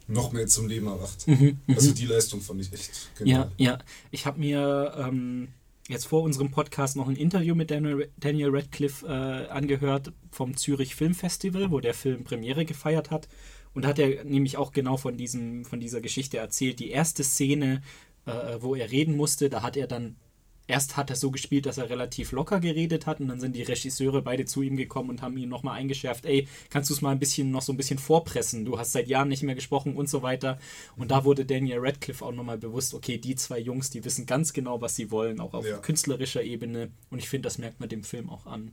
noch mehr zum Leben erwacht. Also die Leistung fand ich echt Mhm, Ja, genial. ja. Ich habe mir ähm, jetzt vor unserem Podcast noch ein Interview mit Daniel, Radcliffe äh, angehört vom Zürich Film Festival, wo der Film Premiere gefeiert hat. Und da hat er nämlich auch genau von, diesem, von dieser Geschichte erzählt. Die erste Szene, äh, wo er reden musste, da hat er dann erst hat er so gespielt, dass er relativ locker geredet hat und dann sind die Regisseure beide zu ihm gekommen und haben ihn nochmal eingeschärft, ey, kannst du es mal ein bisschen noch so ein bisschen vorpressen? Du hast seit Jahren nicht mehr gesprochen und so weiter. Und da wurde Daniel Radcliffe auch nochmal bewusst, okay, die zwei Jungs, die wissen ganz genau, was sie wollen, auch auf Ja. künstlerischer Ebene. Und ich finde, das merkt man dem Film auch an.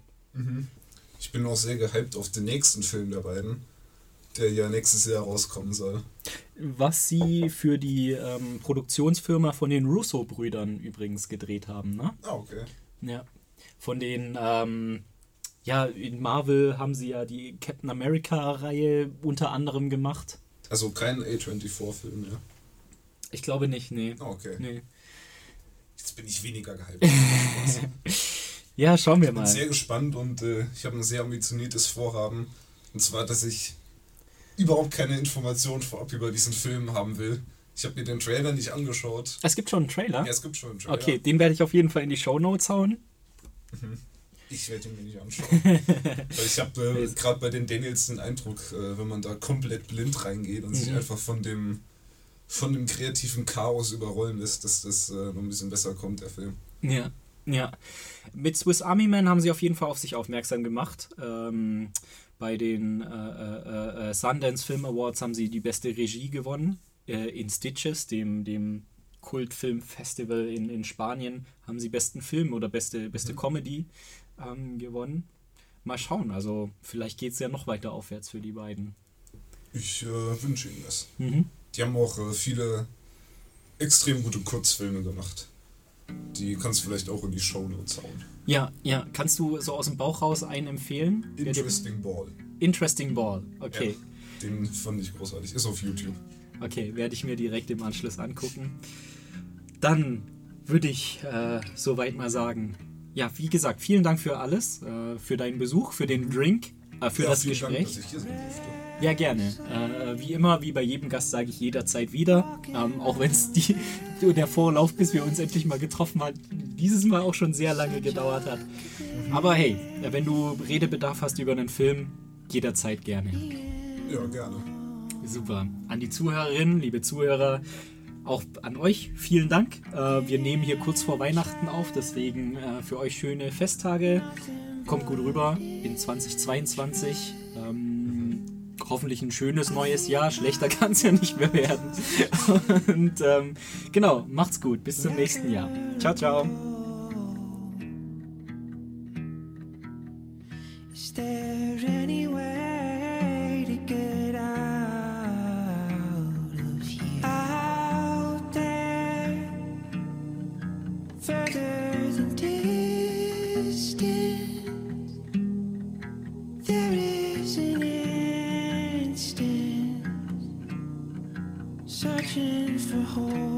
Ich bin auch sehr gehypt auf den nächsten Film der beiden, der ja nächstes Jahr rauskommen soll. Was sie für die ähm, Produktionsfirma von den Russo-Brüdern übrigens gedreht haben, ne? Ah, okay. Ja. Von den, ähm, ja, in Marvel haben sie ja die Captain America-Reihe unter anderem gemacht. Also kein A24-Film, ja. Ich glaube nicht, nee. Ah, okay. nee. Jetzt bin ich weniger gehypt. Ja, schauen wir Ich bin mal. sehr gespannt und äh, ich habe ein sehr ambitioniertes Vorhaben. Und zwar, dass ich überhaupt keine Informationen vorab über diesen Film haben will. Ich habe mir den Trailer nicht angeschaut. Es gibt schon einen Trailer. Ja, es gibt schon einen Trailer. Okay, den werde ich auf jeden Fall in die Show Notes hauen. Ich werde ihn mir nicht anschauen. Weil ich habe äh, gerade bei den Daniels den Eindruck, äh, wenn man da komplett blind reingeht und sich Mhm. einfach von dem von dem kreativen Chaos überrollen lässt, dass das äh, noch ein bisschen besser kommt, der Film. Ja, ja. Mit Swiss Army Man haben sie auf jeden Fall auf sich aufmerksam gemacht. Ähm, bei den äh, äh, äh, Sundance Film Awards haben sie die beste Regie gewonnen. Äh, in Stitches, dem, dem Kultfilmfestival in, in Spanien, haben sie besten Film oder beste, beste Comedy ähm, gewonnen. Mal schauen, also vielleicht geht es ja noch weiter aufwärts für die beiden. Ich äh, wünsche ihnen das. Mhm. Die haben auch äh, viele extrem gute Kurzfilme gemacht. Die kannst du vielleicht auch in die Shownotes hauen. Ja, ja. Kannst du so aus dem Bauch raus einen empfehlen? Interesting Ball. Interesting Ball. Okay. Ja, den fand ich großartig. Ist auf YouTube. Okay, werde ich mir direkt im Anschluss angucken. Dann würde ich äh, soweit mal sagen, ja, wie gesagt, vielen Dank für alles, äh, für deinen Besuch, für den Drink, äh, für Ja, das Gespräch. Dank. Ja, gerne. Äh, wie immer, wie bei jedem Gast sage ich jederzeit wieder. Ähm, auch wenn es der Vorlauf, bis wir uns endlich mal getroffen haben, dieses Mal auch schon sehr lange gedauert hat. Aber hey, wenn du Redebedarf hast über einen Film, jederzeit gerne. Ja, gerne. Super. An die Zuhörerinnen, liebe Zuhörer, auch an euch vielen Dank. Äh, wir nehmen hier kurz vor Weihnachten auf, deswegen äh, für euch schöne Festtage. Kommt gut rüber in 2022. Ähm, hoffentlich ein schönes neues Jahr. Schlechter kann es ja nicht mehr werden. Und ähm, genau, macht's gut. Bis zum nächsten Jahr. Ciao, ciao. Is home.